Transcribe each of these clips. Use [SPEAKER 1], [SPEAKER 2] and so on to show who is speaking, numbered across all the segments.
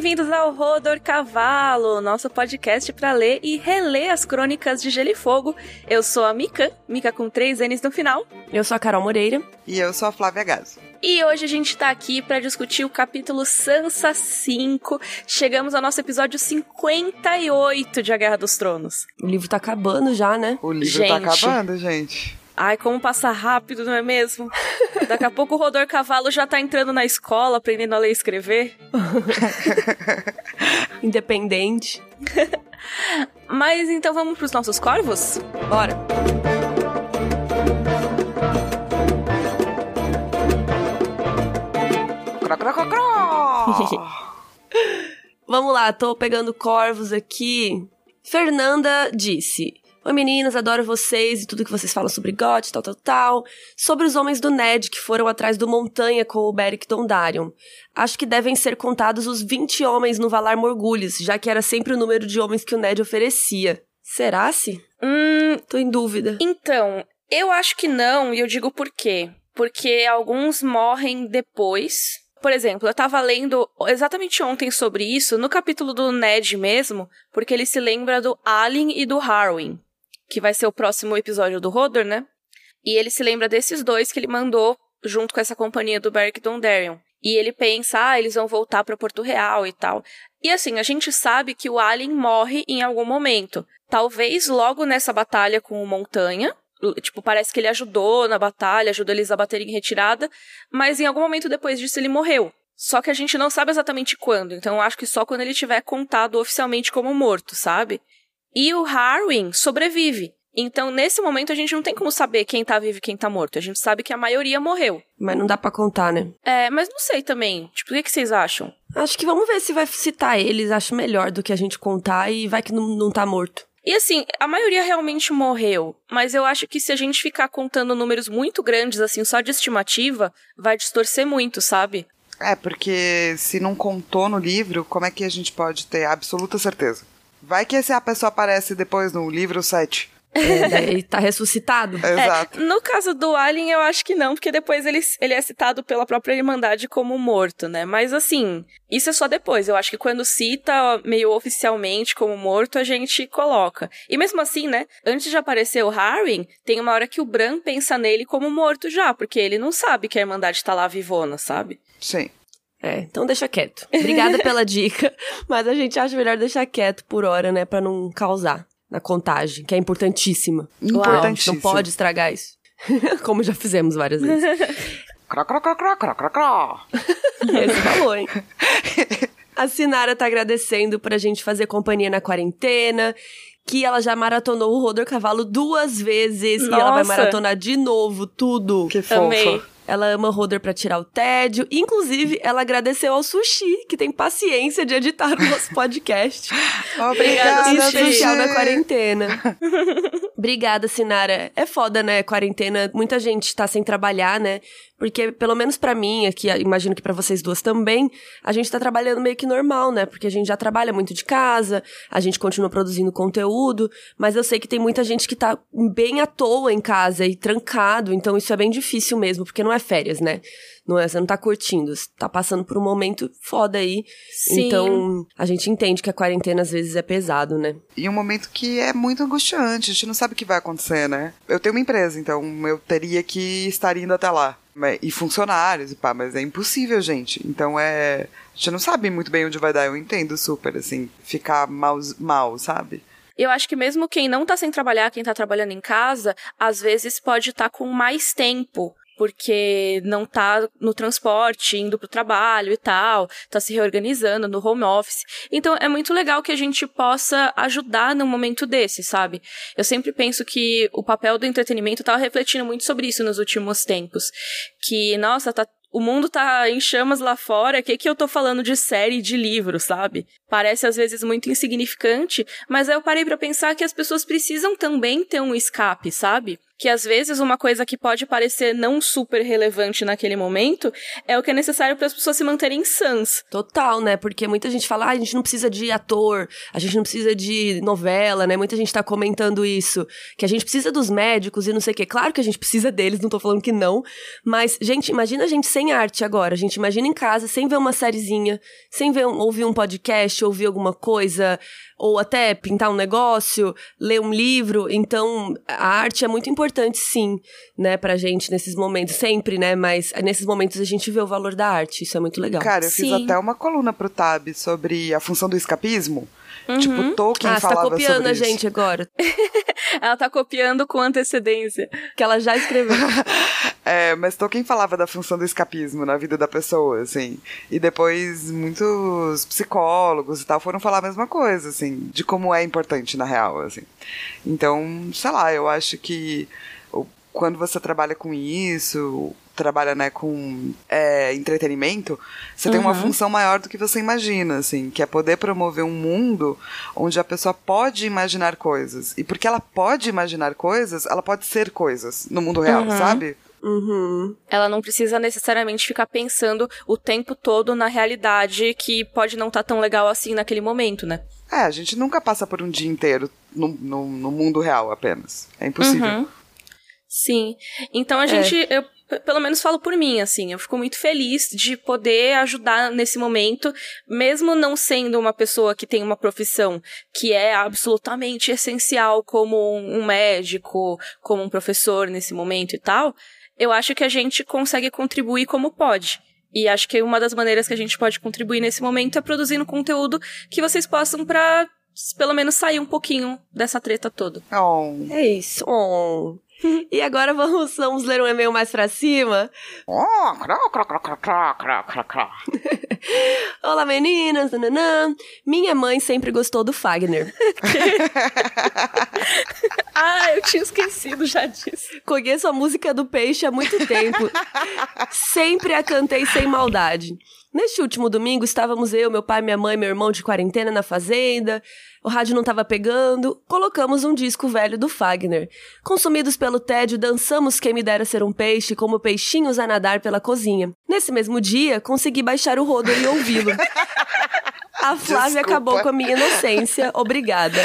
[SPEAKER 1] Bem-vindos ao Rodor Cavalo, nosso podcast para ler e reler as crônicas de Gelo e Fogo. Eu sou a Mika, Mika com três N's no final.
[SPEAKER 2] Eu sou a Carol Moreira.
[SPEAKER 3] E eu sou a Flávia Gazo.
[SPEAKER 1] E hoje a gente tá aqui para discutir o capítulo Sansa 5. Chegamos ao nosso episódio 58 de A Guerra dos Tronos.
[SPEAKER 2] O livro tá acabando já, né?
[SPEAKER 3] O livro tá
[SPEAKER 1] Gente.
[SPEAKER 3] tá acabando, gente.
[SPEAKER 1] Ai, como passa rápido, não é mesmo? Daqui a pouco o Rodor Cavalo já tá entrando na escola, aprendendo a ler e escrever.
[SPEAKER 2] Independente.
[SPEAKER 1] Mas então vamos pros nossos corvos?
[SPEAKER 2] Bora. Vamos lá, tô pegando corvos aqui. Fernanda disse: Oi meninas, adoro vocês e tudo que vocês falam sobre GOT, tal, tal, tal. Sobre os homens do Ned que foram atrás do Montanha com o Beric Dondarrion. Acho que devem ser contados os 20 homens no Valar Morgulhos, já que era sempre o número de homens que o Ned oferecia. Será-se?
[SPEAKER 1] Hum,
[SPEAKER 2] Tô em dúvida.
[SPEAKER 1] Então, eu acho que não, e eu digo por quê. Porque alguns morrem depois. Por exemplo, eu tava lendo exatamente ontem sobre isso, no capítulo do Ned mesmo, porque ele se lembra do Alyn e do Harwin, que vai ser o próximo episódio do Hodor, né? E ele se lembra desses dois que ele mandou junto com essa companhia do Beric Dondarrion. E ele pensa, ah, eles vão voltar pra Porto Real e tal. E assim, a gente sabe que o Alyn morre em algum momento. Talvez logo nessa batalha com o Montanha, Tipo, parece que ele ajudou na batalha, ajudou eles a baterem em retirada, mas em algum momento depois disso ele morreu. Só que a gente não sabe exatamente quando, então eu acho que só quando ele tiver contado oficialmente como morto, sabe? E o Harwin sobrevive. Então, nesse momento, a gente não tem como saber quem tá vivo e quem tá morto. A gente sabe que a maioria morreu.
[SPEAKER 2] Mas não dá pra contar, né?
[SPEAKER 1] É, mas não sei também. Tipo, o que, que vocês acham?
[SPEAKER 2] Acho que vamos ver se vai citar eles. Acho melhor do que a gente contar e vai que não, não tá morto.
[SPEAKER 1] E assim, a maioria realmente morreu, mas eu acho que se a gente ficar contando números muito grandes, assim, só de estimativa, vai distorcer muito, sabe?
[SPEAKER 3] É, porque se não contou no livro, como é que a gente pode ter absoluta certeza? Vai que essa pessoa aparece depois no livro 7.
[SPEAKER 2] É, daí tá ressuscitado.
[SPEAKER 3] Exato.
[SPEAKER 1] É, no caso do Alien, eu acho que não, porque depois ele, ele é citado pela própria Irmandade como morto, né? Mas assim, isso é só depois. Eu acho que quando cita meio oficialmente como morto, a gente coloca. E mesmo assim, né? Antes de aparecer o Harwin, tem uma hora que o Bran pensa nele como morto já, porque ele não sabe que a Irmandade tá lá vivona, sabe?
[SPEAKER 3] Sim.
[SPEAKER 2] É, então deixa quieto. Obrigada pela dica, mas a gente acha melhor deixar quieto por hora, né, Pra não causar na contagem, que é importantíssima. A gente
[SPEAKER 3] Importantíssimo.
[SPEAKER 2] não pode estragar isso. Como já fizemos várias vezes.
[SPEAKER 3] Cró, cró, cró, cró, cró, cró, cró.
[SPEAKER 2] Esse falou, hein? A Sinara tá agradecendo pra gente fazer companhia na quarentena. Que ela já maratonou o Rodor Cavalo duas vezes. E ela vai
[SPEAKER 1] Nossa.
[SPEAKER 2] maratonar de novo tudo.
[SPEAKER 3] Que fofa.
[SPEAKER 1] Amei.
[SPEAKER 2] Ela ama o Rodor pra tirar o tédio. Inclusive, ela agradeceu ao Sushi, que tem paciência de editar o nosso podcast.
[SPEAKER 3] Obrigada,
[SPEAKER 1] Sushi.
[SPEAKER 2] especial na
[SPEAKER 3] Sushi.
[SPEAKER 2] quarentena. Obrigada, Sinara. É foda, né? Quarentena, muita gente tá sem trabalhar, né? Porque, pelo menos pra mim, aqui, imagino que pra vocês duas também, a gente tá trabalhando meio que normal, né? Porque a gente já trabalha muito de casa, a gente continua produzindo conteúdo, mas eu sei que tem muita gente que tá bem à toa em casa e trancado, então isso é bem difícil mesmo, porque não é férias, né? Não é, você não tá curtindo, você tá passando por um momento foda aí.
[SPEAKER 1] Sim.
[SPEAKER 2] Então, a gente entende que a quarentena às vezes é pesado, né?
[SPEAKER 3] E um momento que é muito angustiante, a gente não sabe o que vai acontecer, né? Eu tenho uma empresa, então eu teria que estar indo até lá. Mas- E funcionários e pá, mas é impossível, gente. Então é. A gente não sabe muito bem onde vai dar, eu entendo super, assim, ficar mal, mal sabe?
[SPEAKER 1] Eu acho que mesmo quem não tá sem trabalhar, quem tá trabalhando em casa, às vezes pode estar com mais tempo. Porque não tá no transporte, indo pro trabalho e tal, tá se reorganizando no home office. Então é muito legal que a gente possa ajudar num momento desse, sabe? Eu sempre penso que o papel do entretenimento tava refletindo muito sobre isso nos últimos tempos. Que, nossa, tá o mundo tá em chamas lá fora, o que que eu tô falando de série, de livro, sabe? Parece às vezes muito insignificante, mas aí eu parei pra pensar que as pessoas precisam também ter um escape, sabe? Que às vezes uma coisa que pode parecer não super relevante naquele momento é o que é necessário para as pessoas se manterem sãs.
[SPEAKER 2] Total, né? Porque muita gente fala, ah, a gente não precisa de ator, a gente não precisa de novela, né? Muita gente tá comentando isso, que a gente precisa dos médicos e não sei o quê. Claro que a gente precisa deles, não tô falando que não, mas, gente, imagina a gente sem arte agora. A gente imagina em casa, sem ver uma sériezinha, sem ver um, ouvir um podcast, ouvir alguma coisa, ou até pintar um negócio, ler um livro. Então, a arte é muito importante, sim, né, pra gente nesses momentos, sempre, né? Mas nesses momentos a gente vê o valor da arte, isso é muito legal.
[SPEAKER 3] Cara, eu
[SPEAKER 1] Sim.
[SPEAKER 3] fiz até uma coluna pro Tab sobre a função do escapismo. Tipo, Tolkien
[SPEAKER 2] ah, tá
[SPEAKER 3] falava
[SPEAKER 2] copiando
[SPEAKER 3] sobre
[SPEAKER 2] a
[SPEAKER 3] isso.
[SPEAKER 2] gente agora,
[SPEAKER 1] Ela tá copiando com antecedência.
[SPEAKER 2] que ela já escreveu.
[SPEAKER 3] É, mas Tolkien falava da função do escapismo na vida da pessoa, assim. E depois muitos psicólogos e tal foram falar a mesma coisa, assim, de como é importante na real, assim. Então, sei lá, eu acho que quando você trabalha com isso, trabalha, né, com é, entretenimento, você tem uma função maior do que você imagina, assim, que é poder promover um mundo onde a pessoa pode imaginar coisas. E porque ela pode imaginar coisas, ela pode ser coisas no mundo real, sabe?
[SPEAKER 2] Uhum.
[SPEAKER 1] Ela não precisa necessariamente ficar pensando o tempo todo na realidade que pode não estar tão legal assim naquele momento, né?
[SPEAKER 3] É, a gente nunca passa por um dia inteiro no, no, no mundo real apenas. É impossível.
[SPEAKER 1] Uhum. Sim. Então a gente, eu p- pelo menos falo por mim, assim, eu fico muito feliz de poder ajudar nesse momento, mesmo não sendo uma pessoa que tem uma profissão que é absolutamente essencial como um médico, como um professor nesse momento e tal, eu acho que a gente consegue contribuir como pode. E acho que uma das maneiras que a gente pode contribuir nesse momento é produzindo conteúdo que vocês possam para pelo menos sair um pouquinho dessa treta toda.
[SPEAKER 3] Oh.
[SPEAKER 2] É isso. Oh. e agora vamos, vamos ler um e-mail mais pra cima? Olá, meninas! Nananã. Minha mãe sempre gostou do Fagner.
[SPEAKER 1] Ah, eu tinha esquecido já disso.
[SPEAKER 2] Conheço a música do Peixe há muito tempo. Sempre a cantei sem maldade. Neste último domingo, estávamos eu, meu pai, minha mãe, meu irmão de quarentena na fazenda. O rádio não estava pegando. Colocamos um disco velho do Fagner. Consumidos pelo tédio, dançamos Quem Me Dera Ser Um Peixe como peixinhos a nadar pela cozinha. Nesse mesmo dia, consegui baixar o rodo e ouvi-lo. A Flávia
[SPEAKER 3] Desculpa.
[SPEAKER 2] acabou com a minha inocência. Obrigada.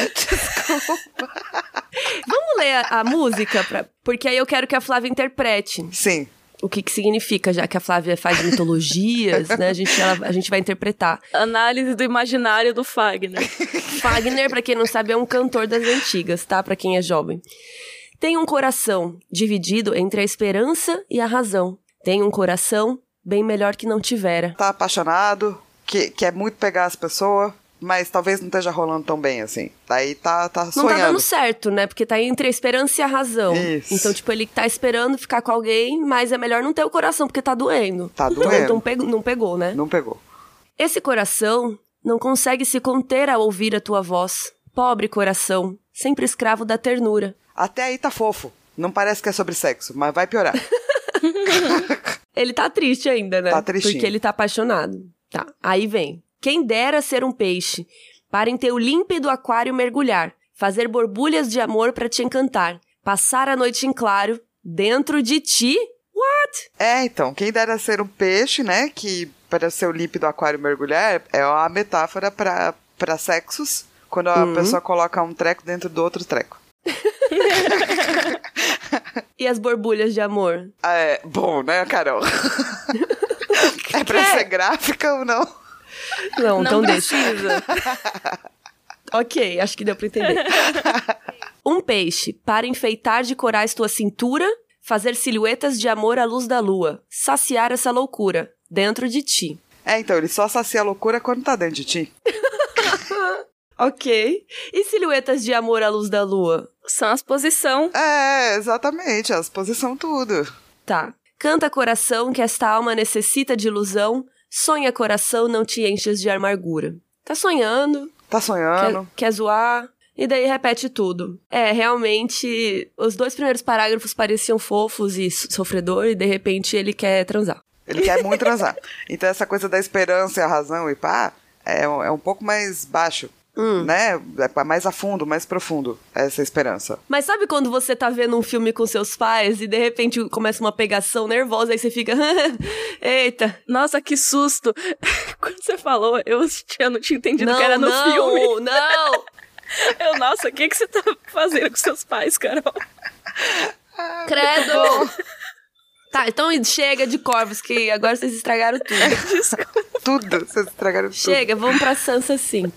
[SPEAKER 2] Vamos ler a, a música, pra- porque aí eu quero que a Flávia interprete
[SPEAKER 3] Sim.
[SPEAKER 2] o que, que significa, já que a Flávia faz mitologias, né? A gente, ela- a gente vai interpretar.
[SPEAKER 1] Análise do imaginário do Fagner.
[SPEAKER 2] Fagner, pra quem não sabe, é um cantor das antigas, tá? Pra quem é jovem. Tem um coração dividido entre a esperança e a razão. Tem um coração bem melhor que não tivera.
[SPEAKER 3] Tá apaixonado, que quer muito pegar as pessoas, mas talvez não esteja rolando tão bem assim. Daí tá, tá
[SPEAKER 2] Não
[SPEAKER 3] sonhando.
[SPEAKER 2] tá dando certo, né? Porque tá entre a esperança e a razão.
[SPEAKER 3] Isso.
[SPEAKER 2] Então, tipo, ele tá esperando ficar com alguém, mas é melhor não ter o coração, porque tá doendo.
[SPEAKER 3] Tá
[SPEAKER 2] Então,
[SPEAKER 3] doendo.
[SPEAKER 2] Então, pegou- não pegou, né?
[SPEAKER 3] Não pegou.
[SPEAKER 2] Esse coração não consegue se conter ao ouvir a tua voz. Pobre coração, sempre escravo da ternura.
[SPEAKER 3] Até aí tá fofo. Não parece que é sobre sexo, mas vai piorar.
[SPEAKER 2] Ele tá triste ainda, né?
[SPEAKER 3] Tá tristinho.
[SPEAKER 2] Porque ele tá apaixonado. Tá, aí vem. Quem dera ser um peixe, para em teu límpido aquário mergulhar, fazer borbulhas de amor pra te encantar, passar a noite em claro, dentro de ti. What?
[SPEAKER 3] É, então, quem dera ser um peixe, né? Que para ser o límpido aquário mergulhar é uma metáfora pra pra sexos, quando a
[SPEAKER 2] Uhum.
[SPEAKER 3] pessoa coloca um treco dentro do outro treco.
[SPEAKER 2] E as borbulhas de amor?
[SPEAKER 3] É, bom, né, Carol? é pra ser gráfica ou não?
[SPEAKER 2] Não, então
[SPEAKER 1] não
[SPEAKER 2] deixa.
[SPEAKER 1] precisa.
[SPEAKER 2] Ok, acho que deu pra entender. um peixe para enfeitar de corais tua cintura, fazer silhuetas de amor à luz da lua, saciar essa loucura dentro de ti.
[SPEAKER 3] É, então, ele só sacia a loucura quando tá dentro de ti.
[SPEAKER 2] Ok. E silhuetas de amor à luz da lua?
[SPEAKER 1] São as posição.
[SPEAKER 3] É, exatamente, as posição tudo.
[SPEAKER 2] Tá. Canta coração que esta alma necessita de ilusão, sonha coração, não te enches de amargura. Tá sonhando,
[SPEAKER 3] Tá
[SPEAKER 2] quer,
[SPEAKER 3] sonhando.
[SPEAKER 2] quer zoar, e daí repete tudo. É, realmente, os dois primeiros parágrafos pareciam fofos e so- sofredor, e de repente ele quer transar.
[SPEAKER 3] Ele quer muito transar. Então essa coisa da esperança e a razão e pá, é, é um pouco mais baixo.
[SPEAKER 2] Hum.
[SPEAKER 3] né? É mais a fundo, mais profundo, essa esperança.
[SPEAKER 2] Mas sabe quando você tá vendo um filme com seus pais e de repente começa uma pegação nervosa, aí você fica. Eita.
[SPEAKER 1] Nossa, que susto! Quando você falou, eu tinha, não tinha entendido
[SPEAKER 2] Não,
[SPEAKER 1] que era no
[SPEAKER 2] não,
[SPEAKER 1] filme.
[SPEAKER 2] não!
[SPEAKER 1] Eu, nossa, o que, que você tá fazendo com seus pais, Carol?
[SPEAKER 2] Credo! Tá, então chega de corvos, que agora vocês estragaram tudo.
[SPEAKER 1] Desculpa.
[SPEAKER 3] Tudo, vocês estragaram tudo.
[SPEAKER 2] Chega, vamos pra Sansa sim.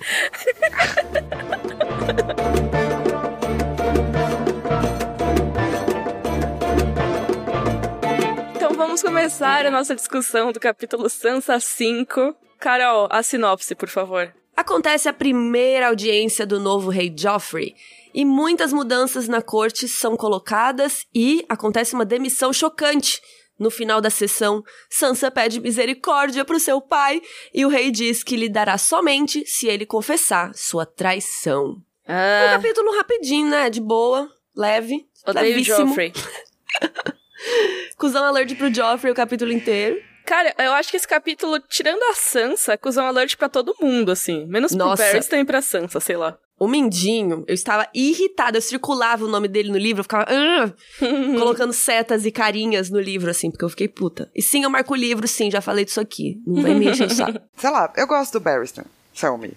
[SPEAKER 1] Então vamos começar a nossa discussão do capítulo Sansa 5. Carol, a sinopse, por favor.
[SPEAKER 2] Acontece a primeira audiência do novo rei Joffrey. E muitas mudanças na corte são colocadas e acontece uma demissão chocante. No final da sessão, Sansa pede misericórdia para o seu pai e o rei diz que lhe dará somente se ele confessar sua traição. Um
[SPEAKER 1] Ah,
[SPEAKER 2] capítulo rapidinho, né? De boa, leve,
[SPEAKER 1] odeio
[SPEAKER 2] levíssimo.
[SPEAKER 1] Joffrey.
[SPEAKER 2] Cusão alert pro Joffrey o capítulo inteiro.
[SPEAKER 1] Cara, eu acho que esse capítulo, tirando a Sansa, é cuzão alert pra todo mundo, assim. Menos
[SPEAKER 2] Nossa.
[SPEAKER 1] pro Varys, também pra Sansa, sei lá.
[SPEAKER 2] O Mindinho, eu estava irritada. Eu circulava o nome dele no livro, eu ficava "Ah!", colocando setas e carinhas no livro, assim, porque eu fiquei puta. E sim, eu marco o livro, sim, já falei disso aqui. Não vai me encher o saco.
[SPEAKER 3] Sei lá, eu gosto do Barristan, Selmy.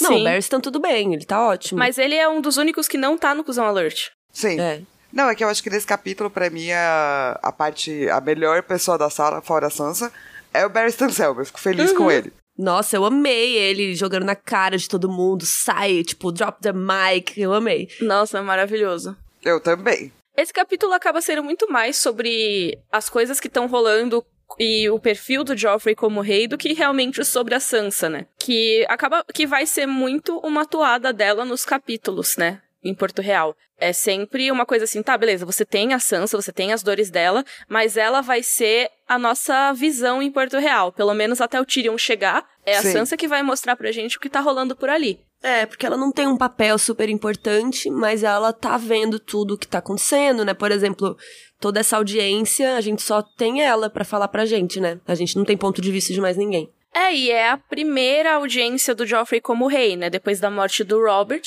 [SPEAKER 2] Não,
[SPEAKER 1] Sim.
[SPEAKER 2] o Barristan tudo bem, ele tá ótimo.
[SPEAKER 1] Mas ele é um dos únicos que não tá no cuzão alert.
[SPEAKER 3] Sim.
[SPEAKER 2] É.
[SPEAKER 3] Não, é que eu acho que nesse capítulo, pra mim, a, a parte, a melhor pessoa da sala, fora a Sansa, é o Barristan Selmy. Eu fico feliz com ele.
[SPEAKER 2] Nossa, eu amei ele jogando na cara de todo mundo, sai, tipo, drop the mic, eu amei.
[SPEAKER 1] Nossa, é maravilhoso.
[SPEAKER 3] Eu também.
[SPEAKER 1] Esse capítulo acaba sendo muito mais sobre as coisas que estão rolando e o perfil do Joffrey como rei do que realmente sobre a Sansa, né? Que acaba que vai ser muito uma toada dela nos capítulos, né? Em Porto Real. É sempre uma coisa assim, tá, beleza, você tem a Sansa, você tem as dores dela, mas ela vai ser a nossa visão em Porto Real. Pelo menos até o Tyrion chegar, é a
[SPEAKER 3] Sim.
[SPEAKER 1] Sansa que vai mostrar pra gente o que tá rolando por ali.
[SPEAKER 2] É, porque ela não tem um papel super importante, mas ela tá vendo tudo o que tá acontecendo, né? Por exemplo, toda essa audiência, a gente só tem ela pra falar pra gente, né? A gente não tem ponto de vista de mais ninguém.
[SPEAKER 1] É, e é a primeira audiência do Joffrey como rei, né? Depois da morte do Robert,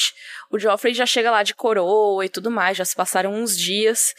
[SPEAKER 1] o Joffrey já chega lá de coroa e tudo mais, já se passaram uns dias.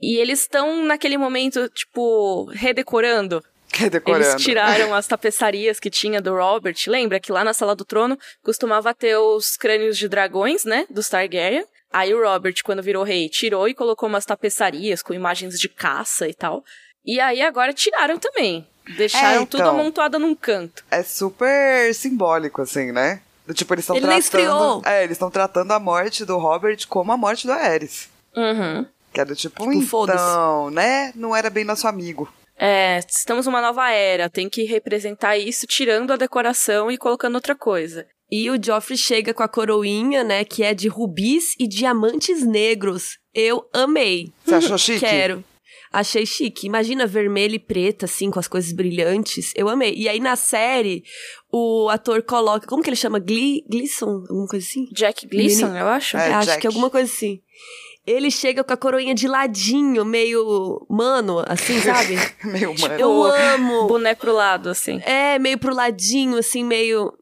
[SPEAKER 1] E eles estão naquele momento, tipo, redecorando.
[SPEAKER 3] Que decorando.
[SPEAKER 1] Eles tiraram as tapeçarias que tinha do Robert. Lembra que lá na Sala do Trono costumava ter os crânios de dragões, né? Dos Targaryen. Aí o Robert, quando virou rei, tirou e colocou umas tapeçarias com imagens de caça e tal. E aí agora tiraram também. Deixaram
[SPEAKER 3] É,
[SPEAKER 1] tudo
[SPEAKER 3] então.
[SPEAKER 1] amontoado num canto.
[SPEAKER 3] É super simbólico, assim, né? Tipo, eles estão
[SPEAKER 2] Ele
[SPEAKER 3] tratando. É, eles estão tratando a morte do Robert como a morte do Aerys.
[SPEAKER 1] Uhum.
[SPEAKER 3] Que do tipo,
[SPEAKER 2] Tipo,
[SPEAKER 3] então, né? Não era bem nosso amigo.
[SPEAKER 1] É, estamos numa nova era, tem que representar isso tirando a decoração e colocando outra coisa.
[SPEAKER 2] E o Joffrey chega com a coroinha, né, que é de rubis e diamantes negros. Eu amei.
[SPEAKER 3] Você achou chique?
[SPEAKER 2] Quero. Achei chique. Imagina vermelho e preta, assim, com as coisas brilhantes. Eu amei. E aí, na série, o ator coloca... Como que ele chama? Glee, Gleason? Alguma coisa assim?
[SPEAKER 1] Jack Gleason,
[SPEAKER 2] Menino-
[SPEAKER 1] eu acho.
[SPEAKER 3] É,
[SPEAKER 2] Acho
[SPEAKER 3] Jack.
[SPEAKER 2] que alguma coisa assim. Ele chega com a coroinha de ladinho, meio mano, assim, sabe?
[SPEAKER 3] Meio mano.
[SPEAKER 2] Eu amo.
[SPEAKER 1] Boné pro lado, assim.
[SPEAKER 2] É, meio pro ladinho, assim, meio...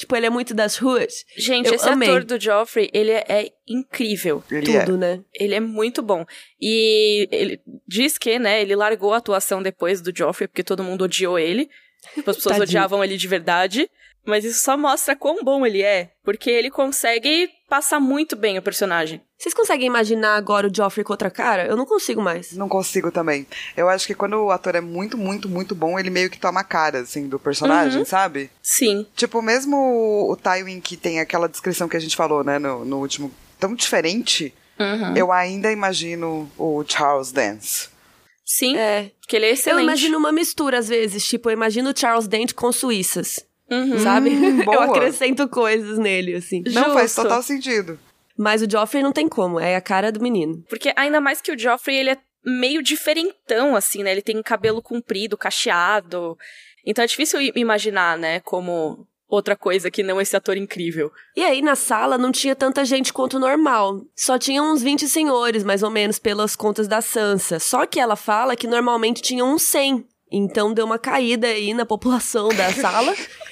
[SPEAKER 2] É. Tipo, ele é muito das ruas.
[SPEAKER 1] Gente,
[SPEAKER 2] Eu
[SPEAKER 1] esse
[SPEAKER 2] amei.
[SPEAKER 1] ator do Joffrey, ele é, é incrível.
[SPEAKER 3] Ele é.
[SPEAKER 2] Tudo, né?
[SPEAKER 1] Ele é muito bom. E ele diz que, né, ele largou a atuação depois do Joffrey, porque todo mundo odiou ele. Tipo, as pessoas odiavam ele de verdade. Mas isso só mostra quão bom ele é. Porque ele consegue passar muito bem o personagem.
[SPEAKER 2] Vocês conseguem imaginar agora o Joffrey com outra cara? Eu não consigo mais.
[SPEAKER 3] Não consigo também. Eu acho que quando o ator é muito, muito, muito bom, ele meio que toma a cara, assim, do personagem,
[SPEAKER 1] Uhum.
[SPEAKER 3] sabe?
[SPEAKER 1] Sim.
[SPEAKER 3] Tipo, mesmo o Tywin que tem aquela descrição que a gente falou, né, no, no último, tão diferente,
[SPEAKER 1] Uhum.
[SPEAKER 3] eu ainda imagino o Charles Dance.
[SPEAKER 1] Sim,
[SPEAKER 2] É.
[SPEAKER 1] porque ele é excelente.
[SPEAKER 2] Eu imagino uma mistura, às vezes. Tipo, eu imagino o Charles Dent com suíças.
[SPEAKER 1] Uhum.
[SPEAKER 2] Sabe?
[SPEAKER 3] Hum,
[SPEAKER 2] eu acrescento coisas nele, assim.
[SPEAKER 3] Não faz
[SPEAKER 1] Justo.
[SPEAKER 3] total sentido.
[SPEAKER 2] Mas o Joffrey não tem como. É a cara do menino.
[SPEAKER 1] Porque ainda mais que o Joffrey, ele é meio diferentão, assim, né? Ele tem cabelo comprido, cacheado. Então é difícil imaginar, né, como outra coisa que não esse ator incrível.
[SPEAKER 2] E aí, na sala, não tinha tanta gente quanto o normal. Só tinha uns 20 senhores, mais ou menos, pelas contas da Sansa. Só que ela fala que normalmente tinha uns 100. Então deu uma caída aí na população da sala.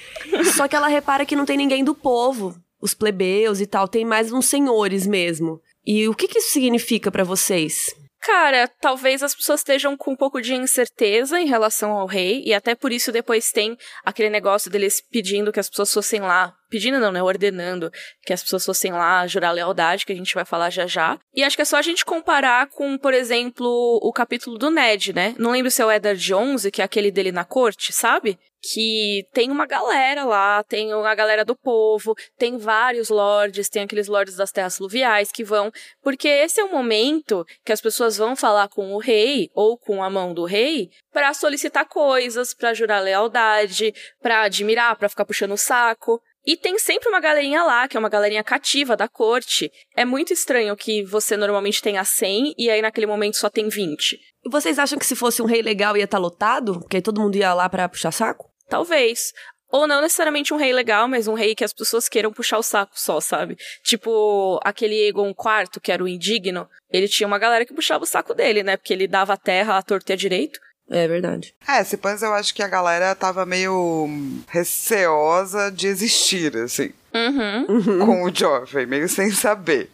[SPEAKER 2] Só que ela repara que não tem ninguém do povo. os plebeus e tal, tem mais uns senhores mesmo. E o que, que isso significa para vocês?
[SPEAKER 1] Cara, talvez as pessoas estejam com um pouco de incerteza em relação ao rei, e até por isso depois tem aquele negócio deles pedindo que as pessoas fossem lá. Pedindo não, né? Ordenando que as pessoas fossem lá jurar lealdade, que a gente vai falar já já. E acho que é só a gente comparar com, por exemplo, o capítulo do Ned, né? Não lembro se é o Eddard 11, que é aquele dele na corte, sabe? Que tem uma galera lá, tem a galera do povo, tem vários lords, tem aqueles lords das terras fluviais que vão, porque esse é o momento que as pessoas vão falar com o rei ou com a mão do rei para solicitar coisas, para jurar lealdade, para admirar, para ficar puxando o saco. E tem sempre uma galerinha lá, que é uma galerinha cativa da corte. É muito estranho que você normalmente tenha 100 e aí naquele momento só tem 20.
[SPEAKER 2] E vocês acham que se fosse um rei legal ia estar tá lotado? Porque aí todo mundo ia lá para puxar saco?
[SPEAKER 1] Talvez. Ou não necessariamente um rei legal, mas um rei que as pessoas queiram puxar o saco só, sabe? Tipo, aquele Egon IV, que era o indigno, ele tinha uma galera que puxava o saco dele, né? Porque ele dava a terra à torta e à direito.
[SPEAKER 2] É verdade.
[SPEAKER 3] É, se pães eu acho que a galera tava meio receosa de existir, assim.
[SPEAKER 1] Uhum.
[SPEAKER 3] Com o Joffrey, meio sem saber.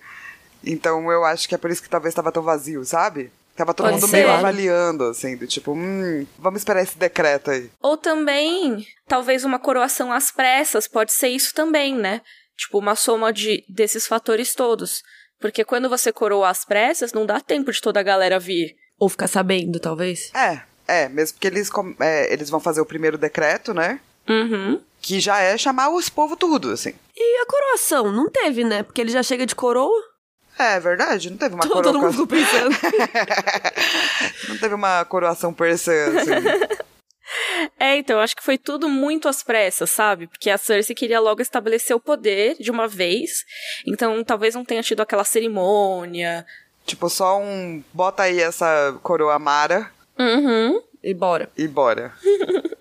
[SPEAKER 3] Então eu acho que é por isso que talvez tava tão vazio, sabe? Tava todo Pode mundo ser. meio avaliando, assim, do tipo, hum, vamos esperar esse decreto aí.
[SPEAKER 1] Ou também, talvez uma coroação às pressas, pode ser isso também, né? Tipo, uma soma de, desses fatores todos. Porque quando você coroa às pressas, não dá tempo de toda a galera vir.
[SPEAKER 2] Ou ficar sabendo, talvez.
[SPEAKER 3] É, é, mesmo que eles, é, eles vão fazer o primeiro decreto, né?
[SPEAKER 1] Uhum.
[SPEAKER 3] Que já é chamar os povos tudo, assim.
[SPEAKER 2] E a coroação? Não teve, né? Porque ele já chega de coroa.
[SPEAKER 3] É verdade, não teve uma
[SPEAKER 2] coroação. Todo mundo ficou pensando.
[SPEAKER 3] não teve uma coroação per se, assim.
[SPEAKER 1] É, então, acho que foi tudo muito às pressas, sabe? Porque a Cersei queria logo estabelecer o poder de uma vez. Então, talvez não tenha tido aquela cerimônia.
[SPEAKER 3] Tipo, só um. Bota aí essa coroa Mara.
[SPEAKER 1] Uhum.
[SPEAKER 2] E bora.
[SPEAKER 3] E bora.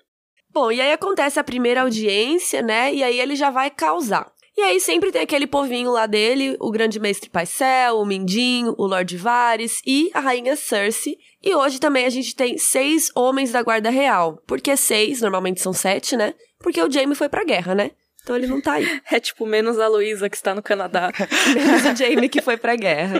[SPEAKER 2] Bom, e aí acontece a primeira audiência, né? E aí ele já vai causar. E aí sempre tem aquele povinho lá dele, o grande mestre Paisel, o Mindinho, o Lord Varys e a rainha Cersei. E hoje também a gente tem seis homens da guarda real. Por que seis? Normalmente são sete, né? Porque o Jaime foi pra guerra, né? Então ele não tá aí.
[SPEAKER 1] É tipo menos a Luísa que está no Canadá.
[SPEAKER 2] menos o Jaime que foi pra guerra.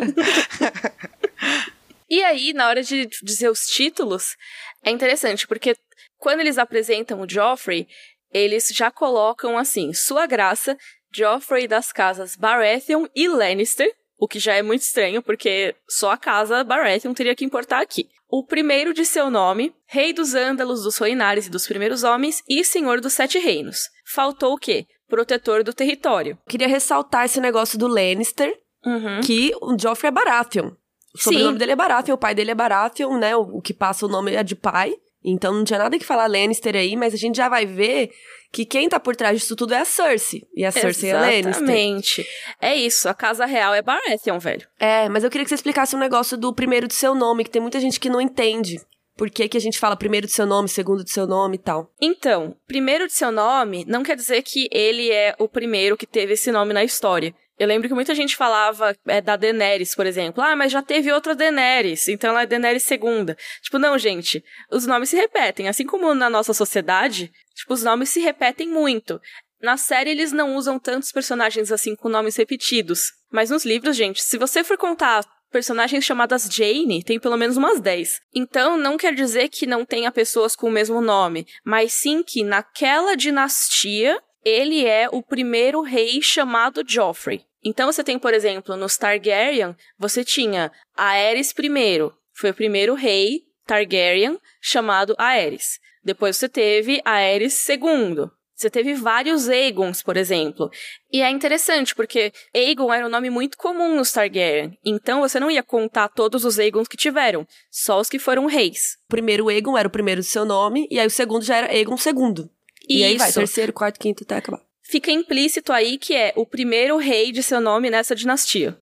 [SPEAKER 1] E aí, na hora de dizer os títulos, é interessante, porque quando eles apresentam o Joffrey, eles já colocam assim: Sua Graça, Joffrey das casas Baratheon e Lannister, o que já é muito estranho, porque só a casa Baratheon teria que importar aqui. O primeiro de seu nome, Rei dos Ândalos, dos Roinares e dos Primeiros Homens e Senhor dos Sete Reinos. Faltou o quê? Protetor do território.
[SPEAKER 2] Queria ressaltar esse negócio do Lannister,
[SPEAKER 1] uhum.
[SPEAKER 2] que o Joffrey é Baratheon. O sobrenome Sim. dele é Baratheon, o pai dele é Baratheon, né? O, o que passa o nome é de pai. Então não tinha nada que falar Lannister aí, mas a gente já vai ver que quem tá por trás disso tudo é a Cersei. E a Cersei
[SPEAKER 1] Exatamente.
[SPEAKER 2] é Lannister.
[SPEAKER 1] Exatamente. É isso, a casa real é Baratheon, velho.
[SPEAKER 2] É, mas eu queria que você explicasse um negócio do primeiro de seu nome, que tem muita gente que não entende. Por que, que a gente fala primeiro de seu nome, segundo de seu nome e tal?
[SPEAKER 1] Então, primeiro de seu nome não quer dizer que ele é o primeiro que teve esse nome na história. Eu lembro que muita gente falava é, da Daenerys, por exemplo. Ah, mas já teve outra Daenerys, então ela é Daenerys segunda. Tipo, não, gente. Os nomes se repetem. Assim como na nossa sociedade, tipo, os nomes se repetem muito. Na série, eles não usam tantos personagens assim com nomes repetidos. Mas nos livros, gente, se você for contar personagens chamadas Jane, tem pelo menos umas 10. Então, não quer dizer que não tenha pessoas com o mesmo nome, mas sim que naquela dinastia ele é o primeiro rei chamado Joffrey. Então você tem, por exemplo, nos Targaryen, você tinha Aerys I, foi o primeiro rei Targaryen chamado Aerys. Depois você teve Aerys II. Você teve vários Aegons, por exemplo. E é interessante, porque Aegon era um nome muito comum nos Targaryen. Então você não ia contar todos os Aegons que tiveram, só os que foram reis.
[SPEAKER 2] O primeiro Aegon era o primeiro do seu nome, e aí o segundo já era Aegon II. E aí vai, terceiro, quarto, quinto, até acabar.
[SPEAKER 1] Fica implícito aí que é o primeiro rei de seu nome nessa dinastia.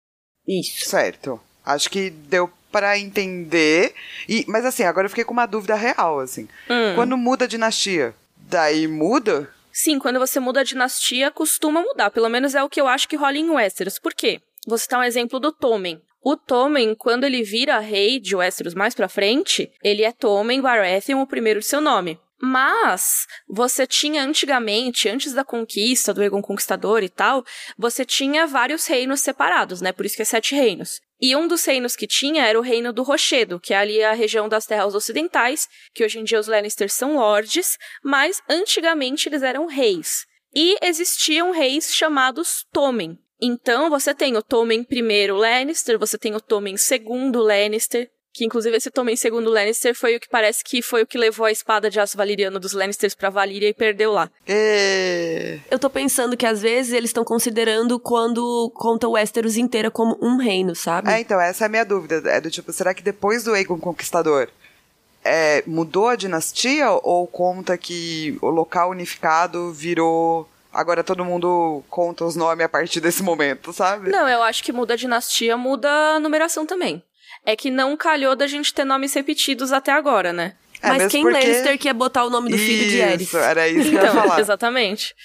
[SPEAKER 2] Isso.
[SPEAKER 3] Certo. Acho que deu para entender. E, mas assim, agora eu fiquei com uma dúvida real, assim.
[SPEAKER 1] Hum.
[SPEAKER 3] Quando muda a dinastia, daí muda?
[SPEAKER 1] Sim, quando você muda a dinastia, costuma mudar. Pelo menos é o que eu acho que rola em Westeros. Por quê? Vou citar um exemplo do Tommen. O Tommen, quando ele vira rei de Westeros mais pra frente, ele é Tommen Baratheon, o primeiro de seu nome. Mas você tinha antigamente, antes da conquista do Egon Conquistador e tal, você tinha vários reinos separados, né? Por isso que é sete reinos. E um dos reinos que tinha era o reino do Rochedo, que é ali a região das terras ocidentais, que hoje em dia os Lannisters são lords, mas antigamente eles eram reis. E existiam reis chamados Tommen. Então você tem o Tommen I Lannister, você tem o Tommen II Lannister, que inclusive esse Tommen segundo Lannister foi o que parece que foi o que levou a espada de aço valiriano dos Lannisters pra Valíria e perdeu lá.
[SPEAKER 3] E...
[SPEAKER 2] Eu tô pensando que às vezes eles estão considerando quando conta o Westeros inteira como um reino, sabe?
[SPEAKER 3] É, então, essa é a minha dúvida. É do tipo, será que depois do Aegon Conquistador é, mudou a dinastia ou conta que o local unificado virou agora todo mundo conta os nomes a partir desse momento, sabe?
[SPEAKER 1] Não, eu acho que muda a dinastia, muda a numeração também. É que não calhou da gente ter nomes repetidos até agora, né?
[SPEAKER 3] É,
[SPEAKER 2] Mas quem
[SPEAKER 3] porque-
[SPEAKER 2] Lannister que ia botar o nome do filho de Aerys?
[SPEAKER 3] Isso, era isso que eu ia
[SPEAKER 1] Então,
[SPEAKER 3] falar.
[SPEAKER 1] exatamente.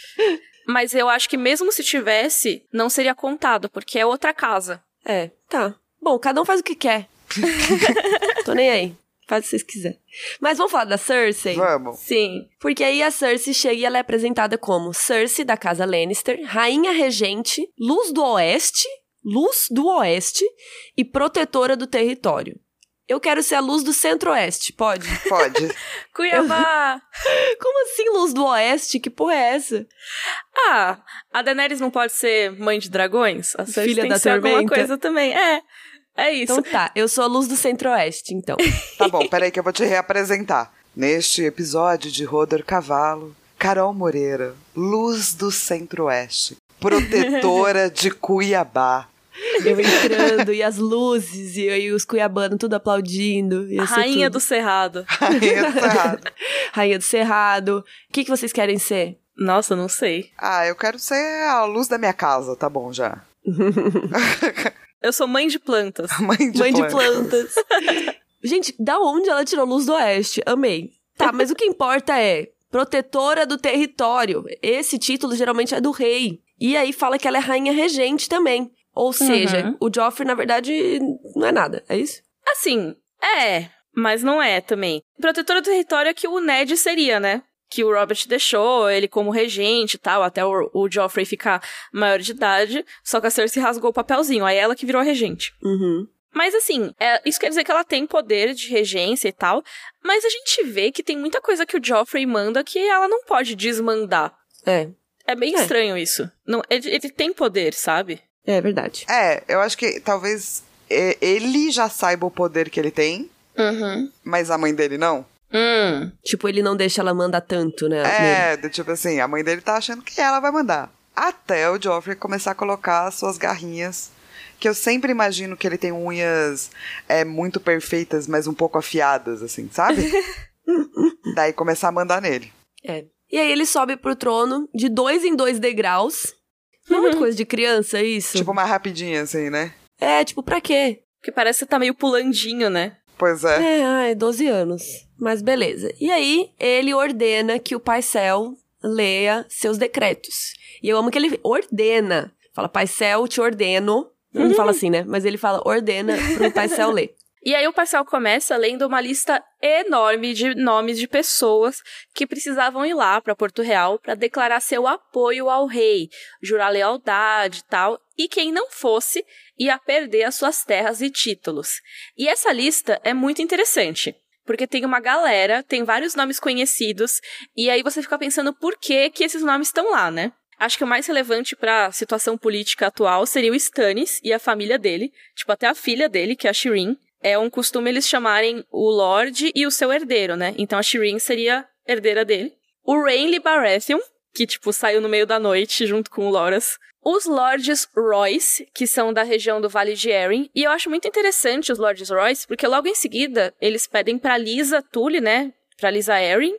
[SPEAKER 1] Mas eu acho que mesmo se tivesse, não seria contado, porque é outra casa.
[SPEAKER 2] É, tá. Bom, cada um faz o que quer. Tô nem aí. Faz o que vocês quiserem. Mas vamos falar da Cersei?
[SPEAKER 3] Vamos.
[SPEAKER 1] Sim.
[SPEAKER 2] Porque aí a Cersei chega e ela é apresentada como Cersei da casa Lannister, rainha regente, luz do oeste, luz do oeste e protetora do território. Eu quero ser a luz do centro-oeste, pode?
[SPEAKER 3] Pode.
[SPEAKER 1] Cuiabá!
[SPEAKER 2] Como assim luz do oeste? Que porra é essa?
[SPEAKER 1] ah, a Daenerys não pode ser mãe de dragões? A
[SPEAKER 2] Filha
[SPEAKER 1] tem
[SPEAKER 2] da
[SPEAKER 1] que ser alguma
[SPEAKER 2] tormenta?
[SPEAKER 1] coisa também. É, é isso.
[SPEAKER 2] Então tá, eu sou a luz do centro-oeste, então.
[SPEAKER 3] Tá bom, peraí que eu vou te reapresentar. Neste episódio de Rodor Cavalo, Carol Moreira, luz do centro-oeste, protetora de Cuiabá.
[SPEAKER 2] Eu entrando e as luzes e aí os cuiabanos tudo aplaudindo. ia
[SPEAKER 1] a
[SPEAKER 2] ser
[SPEAKER 1] rainha
[SPEAKER 2] tudo.
[SPEAKER 1] do Cerrado.
[SPEAKER 3] Rainha do Cerrado.
[SPEAKER 2] Rainha do Cerrado. O que, que vocês querem ser?
[SPEAKER 1] Nossa, não sei.
[SPEAKER 3] Ah, eu quero ser a luz da minha casa, tá bom já.
[SPEAKER 1] Eu sou mãe de plantas.
[SPEAKER 3] Mãe de
[SPEAKER 2] Mãe de
[SPEAKER 3] planta.
[SPEAKER 2] plantas. Gente, da onde ela tirou luz do oeste? Amei. Tá, mas o que importa é protetora do território. Esse título geralmente é do rei. E aí fala que ela é rainha regente também. Ou seja,
[SPEAKER 1] Uhum.
[SPEAKER 2] o Joffrey, na verdade, não é nada. É isso?
[SPEAKER 1] Assim, é, mas não é também. Protetora do território é que o Ned seria, né? Que o Robert deixou ele como regente e tal, até o, o Joffrey ficar maior de idade. Só que a Cersei rasgou o papelzinho, aí ela que virou regente.
[SPEAKER 2] Uhum.
[SPEAKER 1] Mas assim, é, isso quer dizer que ela tem poder de regência e tal, mas a gente vê que tem muita coisa que o Joffrey manda que ela não pode desmandar.
[SPEAKER 2] É,
[SPEAKER 1] É bem
[SPEAKER 2] É.
[SPEAKER 1] estranho isso. Não, ele, ele tem poder, sabe?
[SPEAKER 2] É verdade.
[SPEAKER 3] É, eu acho que talvez é, ele já saiba o poder que ele tem,
[SPEAKER 1] Uhum.
[SPEAKER 3] mas a mãe dele não.
[SPEAKER 1] Hum.
[SPEAKER 2] Tipo, ele não deixa ela mandar tanto, né? nele.
[SPEAKER 3] É, do tipo assim, a mãe dele tá achando que ela vai mandar. Até o Joffrey começar a colocar as suas garrinhas. Que eu sempre imagino que ele tem unhas é, muito perfeitas, mas um pouco afiadas, assim, sabe? Daí começar a mandar nele.
[SPEAKER 2] É. E aí ele sobe pro trono de dois em dois degraus. Não é muito coisa de criança isso?
[SPEAKER 3] Tipo, mais rapidinho, assim, né?
[SPEAKER 2] É, tipo, pra quê?
[SPEAKER 1] Porque parece que tá meio pulandinho, né?
[SPEAKER 3] Pois é.
[SPEAKER 2] É, ai, 12 anos. Mas beleza. E aí, ele ordena que o Paisel leia seus decretos. E eu amo que ele ordena. Fala, Paisel, te ordeno. Não fala assim, né? Mas ele fala, ordena pro Paisel ler.
[SPEAKER 1] E aí o parcial começa lendo uma lista enorme de nomes de pessoas que precisavam ir lá para Porto Real para declarar seu apoio ao rei, jurar lealdade e tal, e quem não fosse ia perder as suas terras e títulos. E essa lista é muito interessante. Porque tem uma galera, tem vários nomes conhecidos, e aí você fica pensando por que que esses nomes estão lá, né? Acho que o mais relevante para a situação política atual seria o Stannis e a família dele, tipo até a filha dele, que é a Shireen. É um costume eles chamarem o Lorde e o seu herdeiro, né? Então a Shireen seria herdeira dele. O Renly Baratheon, que tipo saiu no meio da noite junto com o Loras. Os Lords Royce, que são da região do Vale de Erin. E eu acho muito interessante os Lords Royce, porque logo em seguida eles pedem pra Lisa Tully, né? Pra Lisa Erin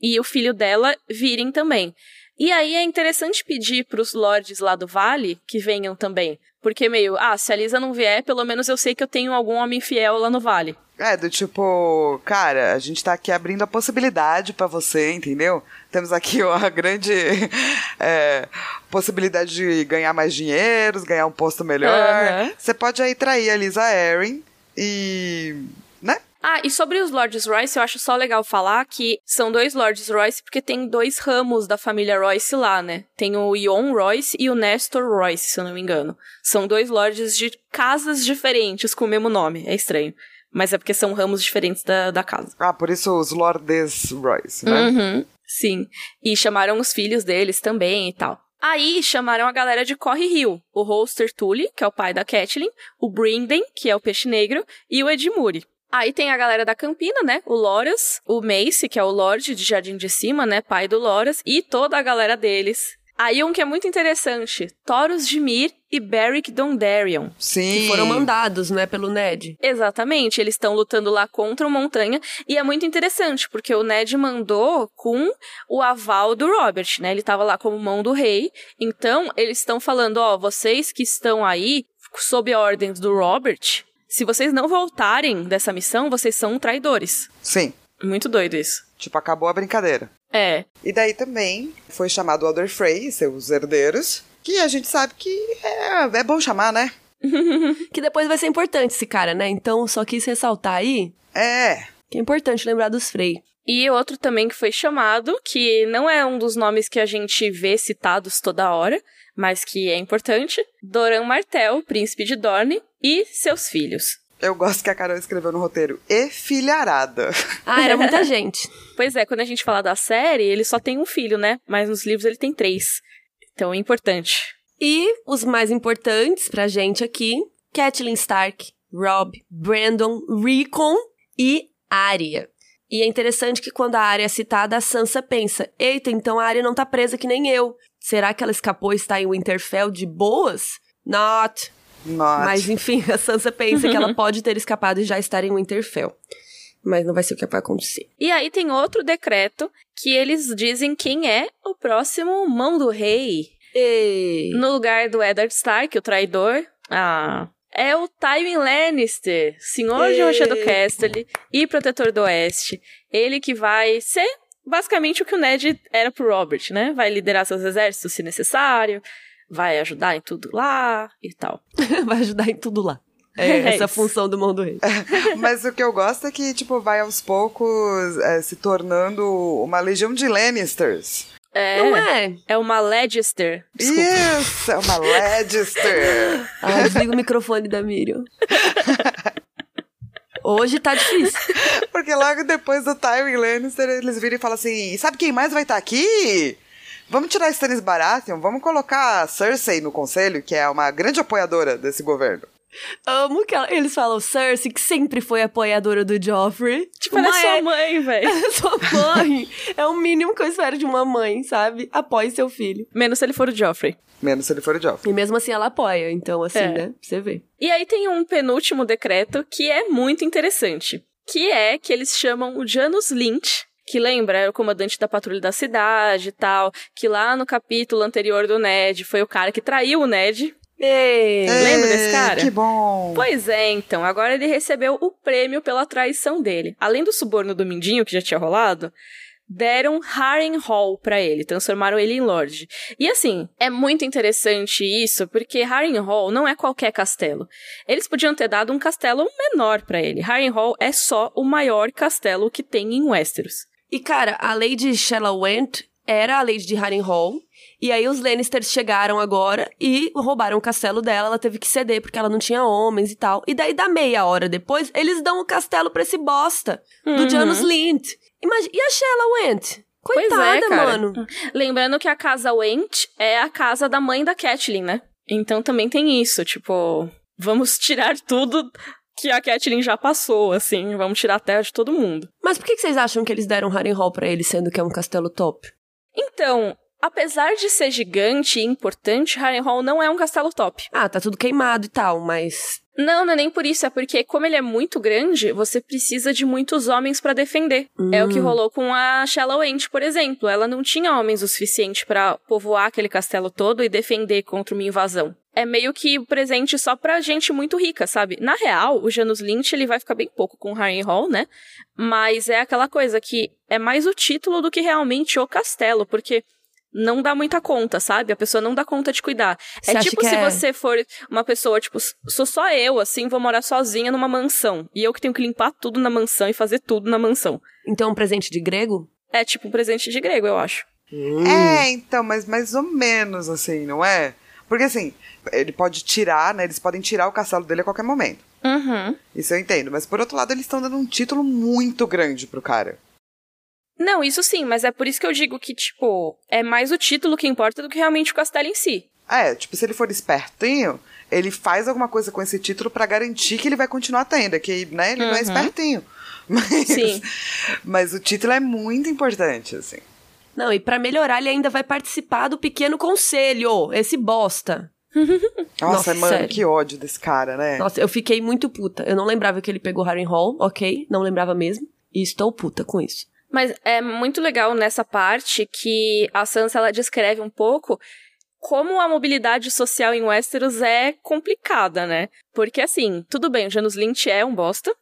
[SPEAKER 1] e o filho dela virem também. E aí é interessante pedir pros lords lá do vale que venham também. Porque meio, ah, se a Lisa não vier, pelo menos eu sei que eu tenho algum homem fiel lá no vale.
[SPEAKER 3] É, do tipo, cara, a gente tá aqui abrindo a possibilidade pra você, entendeu? Temos aqui ó, a grande é, possibilidade de ganhar mais dinheiros, ganhar um posto melhor.
[SPEAKER 1] Aham.
[SPEAKER 3] Você pode aí trair a Lisa Erin e.
[SPEAKER 1] Ah, e sobre os Lords Royce, eu acho só legal falar que são dois Lords Royce porque tem dois ramos da família Royce lá, né? Tem o Ion Royce e o Nestor Royce, se eu não me engano. São dois lords de casas diferentes com o mesmo nome. É estranho. Mas é porque são ramos diferentes da, da casa.
[SPEAKER 3] Ah, por isso os Lordes Royce, né?
[SPEAKER 1] Uhum, sim. E chamaram os filhos deles também e tal. Aí chamaram a galera de Corre Rio, o Holster Tully, que é o pai da Catelyn, o Brinden, que é o peixe negro, e o Edmure. Aí tem a galera da Campina, né? O Loras, o Mace, que é o Lorde de Jardim de Cima, né? Pai do Loras, e toda a galera deles. Aí um que é muito interessante, Taurus de Mir e Beric Dondarrion.
[SPEAKER 3] Sim.
[SPEAKER 2] Que foram mandados, né, pelo Ned.
[SPEAKER 1] Exatamente, eles estão lutando lá contra o Montanha e é muito interessante, porque o Ned mandou com o aval do Robert, né? Ele tava lá como mão do rei. Então, eles estão falando, ó, vocês que estão aí sob ordens do Robert, se vocês não voltarem dessa missão, vocês são traidores.
[SPEAKER 3] Sim.
[SPEAKER 1] Muito doido isso.
[SPEAKER 3] Tipo, acabou a brincadeira.
[SPEAKER 1] É.
[SPEAKER 3] E daí também foi chamado o Alder Frey e seus herdeiros, que a gente sabe que é, é bom chamar, né?
[SPEAKER 2] que depois vai ser importante esse cara, né? Então, só quis ressaltar aí
[SPEAKER 3] É.
[SPEAKER 2] que é importante lembrar dos Frey.
[SPEAKER 1] E outro também que foi chamado, que não é um dos nomes que a gente vê citados toda hora, mas que é importante, Doran Martel, príncipe de Dorne, e seus filhos.
[SPEAKER 3] Eu gosto que a Carol escreveu no roteiro, e filharada.
[SPEAKER 2] Ah, era muita gente.
[SPEAKER 1] Pois é, quando a gente fala da série, ele só tem um filho, né? Mas nos livros ele tem três. Então é importante.
[SPEAKER 2] E os mais importantes pra gente aqui, Catelyn Stark, Rob, Brandon, Rickon e Arya. E é interessante que quando a Arya é citada, a Sansa pensa, eita, então a Arya não tá presa que nem eu. Será que ela escapou e está em Winterfell de boas? Not.
[SPEAKER 3] Nossa.
[SPEAKER 2] Mas enfim, a Sansa pensa que ela pode ter escapado e já estar em Winterfell. Mas não vai ser o que vai acontecer.
[SPEAKER 1] E aí tem outro decreto que eles dizem quem é o próximo mão do rei.
[SPEAKER 2] E...
[SPEAKER 1] No lugar do Eddard Stark, o traidor. Ah. É o Tywin Lannister, senhor de
[SPEAKER 2] Ê.
[SPEAKER 1] Rocha do Casterly e protetor do Oeste. Ele que vai ser basicamente o que o Ned era pro Robert, né? Vai liderar seus exércitos se necessário, vai ajudar em tudo lá e tal.
[SPEAKER 2] vai ajudar em tudo lá. É,
[SPEAKER 1] É
[SPEAKER 2] essa
[SPEAKER 1] isso.
[SPEAKER 2] função do mão do rei.
[SPEAKER 3] Mas o que eu gosto é que, tipo, vai aos poucos é, se tornando uma legião de Lannisters.
[SPEAKER 1] É,
[SPEAKER 2] Não é?
[SPEAKER 1] é uma Legister. Desculpa.
[SPEAKER 3] Isso, é uma Lannister.
[SPEAKER 2] Ah, desliga o microfone da Miriam. Hoje tá difícil.
[SPEAKER 3] Porque logo depois do Tywin Lannister, eles viram e falam assim, sabe quem mais vai estar aqui? Vamos tirar Stannis Baratheon, vamos colocar a Cersei no conselho, que é uma grande apoiadora desse governo.
[SPEAKER 2] Amo que ela- eles falam Cersei, que sempre foi apoiadora do Joffrey.
[SPEAKER 1] Tipo, ela é sua mãe, velho.
[SPEAKER 2] é sua mãe. é o mínimo que eu espero de uma mãe, sabe? Apoie seu filho.
[SPEAKER 1] Menos se ele for o Joffrey.
[SPEAKER 3] Menos se ele for o Joffrey.
[SPEAKER 2] E mesmo assim ela apoia, então assim,
[SPEAKER 1] É.
[SPEAKER 2] né? Você ver.
[SPEAKER 1] E aí tem um penúltimo decreto que é muito interessante. Que é que eles chamam o Janus Lynch, que lembra, era o comandante da patrulha da cidade e tal, que lá no capítulo anterior do Ned foi o cara que traiu o Ned.
[SPEAKER 2] Ei,
[SPEAKER 1] Lembra desse cara?
[SPEAKER 3] Que bom.
[SPEAKER 1] Pois é, então, agora ele recebeu o prêmio pela traição dele. Além do suborno do Mindinho, que já tinha rolado, deram Harrenhal pra ele, transformaram ele em Lorde. E assim, é muito interessante isso, porque Harrenhal não é qualquer castelo. Eles podiam ter dado um castelo menor pra ele. Harrenhal é só o maior castelo que tem em Westeros.
[SPEAKER 2] E, cara, a Lady Shallowent era a Lady de Harrenhal. E aí os Lannisters chegaram agora e roubaram o castelo dela. Ela teve que ceder porque ela não tinha homens e tal. E daí, da meia hora depois, eles dão o castelo pra esse bosta do
[SPEAKER 1] Uhum.
[SPEAKER 2] Janus Lint. Imagina, e a Shallowent?
[SPEAKER 1] É,
[SPEAKER 2] Coitada,
[SPEAKER 1] cara.
[SPEAKER 2] mano.
[SPEAKER 1] Lembrando que a casa Went é a casa da mãe da Catelyn, né? Então também tem isso, tipo, vamos tirar tudo que a Catelyn já passou, assim, vamos tirar a terra de todo mundo.
[SPEAKER 2] Mas por que vocês acham que eles deram Harrenhal pra ele, sendo que é um castelo top?
[SPEAKER 1] Então, apesar de ser gigante e importante, Harrenhal não é um castelo top.
[SPEAKER 2] Ah, tá tudo queimado e tal, mas...
[SPEAKER 1] Não, não é nem por isso, é porque como ele é muito grande, você precisa de muitos homens pra defender. É o que
[SPEAKER 2] Hum.
[SPEAKER 1] rolou com a Shallowent, por exemplo. Ela não tinha homens o suficiente pra povoar aquele castelo todo e defender contra uma invasão. É meio que presente só pra gente muito rica, sabe? Na real, o Janus Lynch ele vai ficar bem pouco com Harrenhal, né? Mas é aquela coisa que é mais o título do que realmente o castelo, porque não dá muita conta, sabe? A pessoa não dá conta de cuidar.
[SPEAKER 2] Você
[SPEAKER 1] é tipo se
[SPEAKER 2] é-
[SPEAKER 1] você for uma pessoa, tipo, sou só eu, assim, vou morar sozinha numa mansão. E eu que tenho que limpar tudo na mansão e fazer tudo na mansão.
[SPEAKER 2] Então, um presente de grego?
[SPEAKER 1] É tipo um presente de grego, eu acho.
[SPEAKER 3] É, então, mas mais ou menos assim, não é? Porque assim, ele pode tirar, né? Eles podem tirar o castelo dele a qualquer momento.
[SPEAKER 1] Uhum.
[SPEAKER 3] Isso eu entendo. Mas por outro lado, eles estão dando um título muito grande pro cara.
[SPEAKER 1] Não, isso sim, mas é por isso que eu digo que, tipo, é mais o título que importa do que realmente o castelo em si.
[SPEAKER 3] É, tipo, se ele for espertinho, ele faz alguma coisa com esse título pra garantir que ele vai continuar tendo. Que, né, ele não é
[SPEAKER 1] Uhum.
[SPEAKER 3] espertinho. Mas,
[SPEAKER 1] Sim.
[SPEAKER 3] mas o título é muito importante, assim.
[SPEAKER 2] Não, e pra melhorar, ele ainda vai participar do pequeno conselho. Esse bosta.
[SPEAKER 3] Nossa,
[SPEAKER 2] Nossa,
[SPEAKER 3] mano,
[SPEAKER 2] sério.
[SPEAKER 3] que ódio desse cara, né?
[SPEAKER 2] Nossa, eu fiquei muito puta. Eu não lembrava que ele pegou Harry Hall, ok? Não lembrava mesmo. E estou puta com isso.
[SPEAKER 1] Mas é muito legal nessa parte que a Sansa ela descreve um pouco como a mobilidade social em Westeros é complicada, né? Porque assim, tudo bem, o Janus Lynch é um bosta,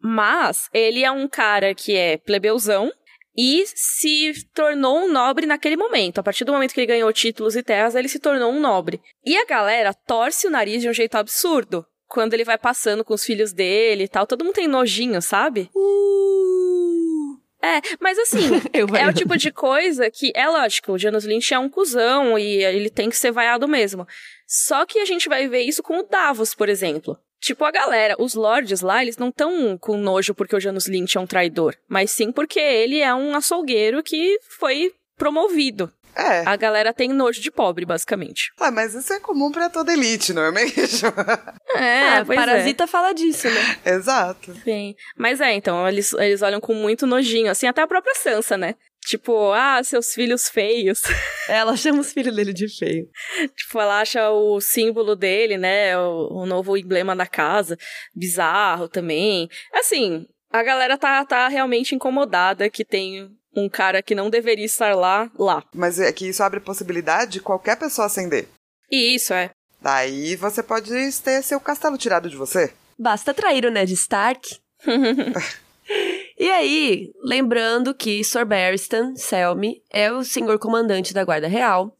[SPEAKER 1] mas ele é um cara que é plebeuzão e se tornou um nobre naquele momento. A partir do momento que ele ganhou títulos e terras, ele se tornou um nobre. E a galera torce o nariz de um jeito absurdo. Quando ele vai passando com os filhos dele e tal, todo mundo tem nojinho, sabe?
[SPEAKER 2] Uh...
[SPEAKER 1] É, mas assim, é o tipo de coisa que, é lógico, o Janus Lynch é um cuzão e ele tem que ser vaiado mesmo. Só que a gente vai ver isso com o Davos, por exemplo. Tipo, a galera, os lords lá, eles não estão com nojo porque o Janus Lynch é um traidor, mas sim porque ele é um açougueiro que foi promovido.
[SPEAKER 3] É.
[SPEAKER 1] A galera tem nojo de pobre, basicamente.
[SPEAKER 3] Ah, mas isso é comum pra toda elite, não é mesmo?
[SPEAKER 1] É,
[SPEAKER 2] ah, Parasita fala disso, né?
[SPEAKER 3] Exato.
[SPEAKER 1] Sim. Mas é, então, eles, eles olham com muito nojinho, assim, até a própria Sansa, né? Tipo, ah, seus filhos feios.
[SPEAKER 2] Ela chama os filhos dele de feio.
[SPEAKER 1] Tipo, ela acha o símbolo dele, né? O, o novo emblema da casa. Bizarro também. Assim, a galera tá, tá realmente incomodada que tem um cara que não deveria estar lá, lá.
[SPEAKER 3] Mas é que isso abre possibilidade de qualquer pessoa acender.
[SPEAKER 1] E isso, é.
[SPEAKER 3] Daí você pode ter seu castelo tirado de você.
[SPEAKER 2] Basta trair o Ned Stark. e aí, lembrando que Sir Barristan Selmy é o senhor comandante da Guarda Real.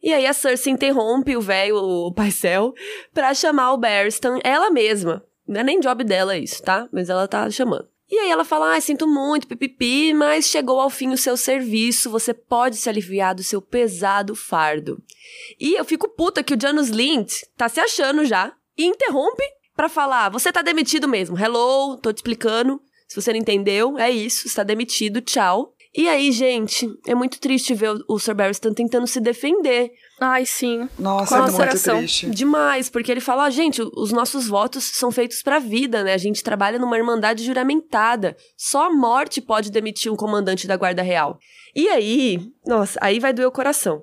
[SPEAKER 2] E aí a Cersei interrompe o velho, o Paisel, pra chamar o Barristan ela mesma. Não é nem job dela isso, tá? Mas ela tá chamando. E aí ela fala, ah, sinto muito, pipipi, mas chegou ao fim o seu serviço, você pode se aliviar do seu pesado fardo. E eu fico puta que o Janus Lint tá se achando já e interrompe pra falar, você tá demitido mesmo, hello, tô te explicando, se você não entendeu, é isso, está demitido, tchau. E aí, gente, é muito triste ver o- Sir Barristan tentando se defender.
[SPEAKER 1] Ai, sim.
[SPEAKER 3] Nossa,
[SPEAKER 1] Com
[SPEAKER 3] é muito
[SPEAKER 1] coração.
[SPEAKER 3] triste.
[SPEAKER 2] Demais, porque ele fala, ó, gente, os nossos votos são feitos pra vida, né? A gente trabalha numa irmandade juramentada. Só a morte pode demitir um comandante da Guarda Real. E aí, nossa, aí vai doer o coração.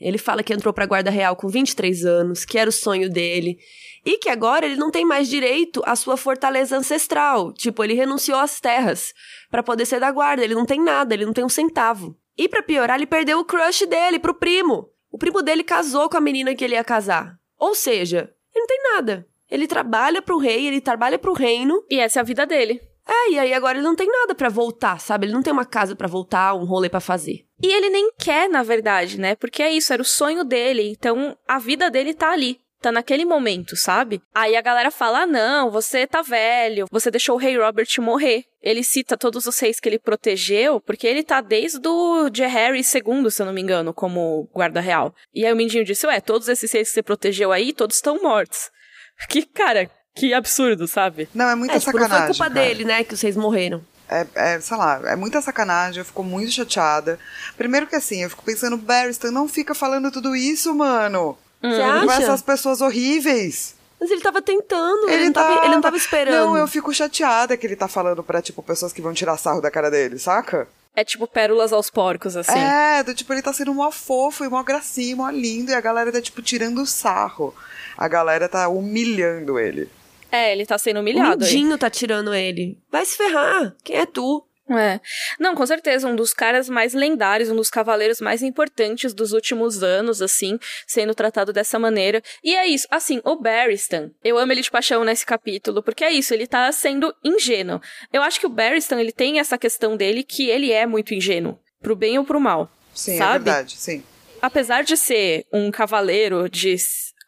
[SPEAKER 2] Ele fala que entrou pra Guarda Real com 23 anos, que era o sonho dele. E que agora ele não tem mais direito à sua fortaleza ancestral. Tipo, ele renunciou às terras pra poder ser da guarda. Ele não tem nada, ele não tem um centavo. E pra piorar, ele perdeu o crush dele pro primo. O primo dele casou com a menina que ele ia casar. Ou seja, ele não tem nada. Ele trabalha pro rei, ele trabalha pro reino.
[SPEAKER 1] E essa é a vida dele.
[SPEAKER 2] É, e aí agora ele não tem nada pra voltar, sabe? Ele não tem uma casa pra voltar, um rolê pra fazer.
[SPEAKER 1] E ele nem quer, na verdade, né? Porque é isso, era o sonho dele. Então a vida dele tá ali. Tá naquele momento, sabe? Aí a galera fala: ah, não, você tá velho, você deixou o rei Robert morrer. Ele cita todos os reis que ele protegeu, porque ele tá desde o de Harry II, se eu não me engano, como guarda real. E aí o Mindinho disse: ué, todos esses reis que você protegeu aí, todos estão mortos. Que, cara, que absurdo, sabe?
[SPEAKER 3] Não, é muita
[SPEAKER 2] é, tipo, não
[SPEAKER 3] sacanagem.
[SPEAKER 2] foi culpa
[SPEAKER 3] cara.
[SPEAKER 2] dele, né, que vocês morreram.
[SPEAKER 3] É, é, sei lá, é muita sacanagem, eu fico muito chateada. Primeiro que assim, eu fico pensando, Barristan, não fica falando tudo isso, mano.
[SPEAKER 2] Você
[SPEAKER 3] Com
[SPEAKER 2] acha?
[SPEAKER 3] essas pessoas horríveis.
[SPEAKER 2] Mas ele tava tentando, ele,
[SPEAKER 3] Ele
[SPEAKER 2] não, tava,
[SPEAKER 3] tava-
[SPEAKER 2] ele não tava esperando.
[SPEAKER 3] Não, eu fico chateada que ele tá falando pra, tipo, pessoas que vão tirar sarro da cara dele, saca?
[SPEAKER 1] É tipo pérolas aos porcos, assim.
[SPEAKER 3] É, do tipo, ele tá sendo mó fofo e mó gracinho, mó lindo, e a galera tá, tipo, tirando sarro. A galera tá humilhando ele.
[SPEAKER 1] É, ele tá sendo
[SPEAKER 2] O
[SPEAKER 1] humilhado aí.
[SPEAKER 2] Mindinho tá tirando ele. Vai se ferrar. Quem é tu?
[SPEAKER 1] É. Não, com certeza, um dos caras mais lendários, um dos cavaleiros mais importantes dos últimos anos, assim, sendo tratado dessa maneira. E é isso, assim, o Barristan, eu amo ele de paixão nesse capítulo, porque é isso, ele tá sendo ingênuo. Eu acho que o Barristan, ele tem essa questão dele que ele é muito ingênuo, pro bem ou pro mal.
[SPEAKER 3] Sim, é
[SPEAKER 1] Sabe?
[SPEAKER 3] verdade, sim.
[SPEAKER 1] apesar de ser um cavaleiro de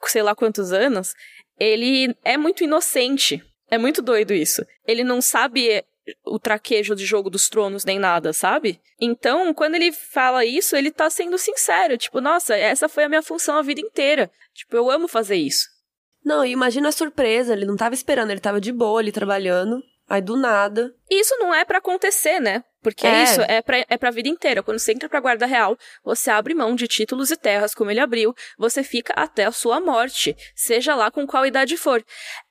[SPEAKER 1] sei lá quantos anos, ele é muito inocente. É muito doido isso. Ele não sabe o traquejo de Jogo dos Tronos nem nada, sabe? Então, quando ele fala isso, ele tá sendo sincero. Tipo, nossa, essa foi a minha função a vida inteira. Tipo, eu amo fazer isso.
[SPEAKER 2] Não, imagina a surpresa. Ele não tava esperando, ele tava de boa ali trabalhando. Aí do nada.
[SPEAKER 1] Isso não é para acontecer, né? Porque é. isso é pra, é pra vida inteira. Quando você entra pra guarda real, você abre mão de títulos e terras, como ele abriu, você fica até a sua morte, seja lá com qual idade for.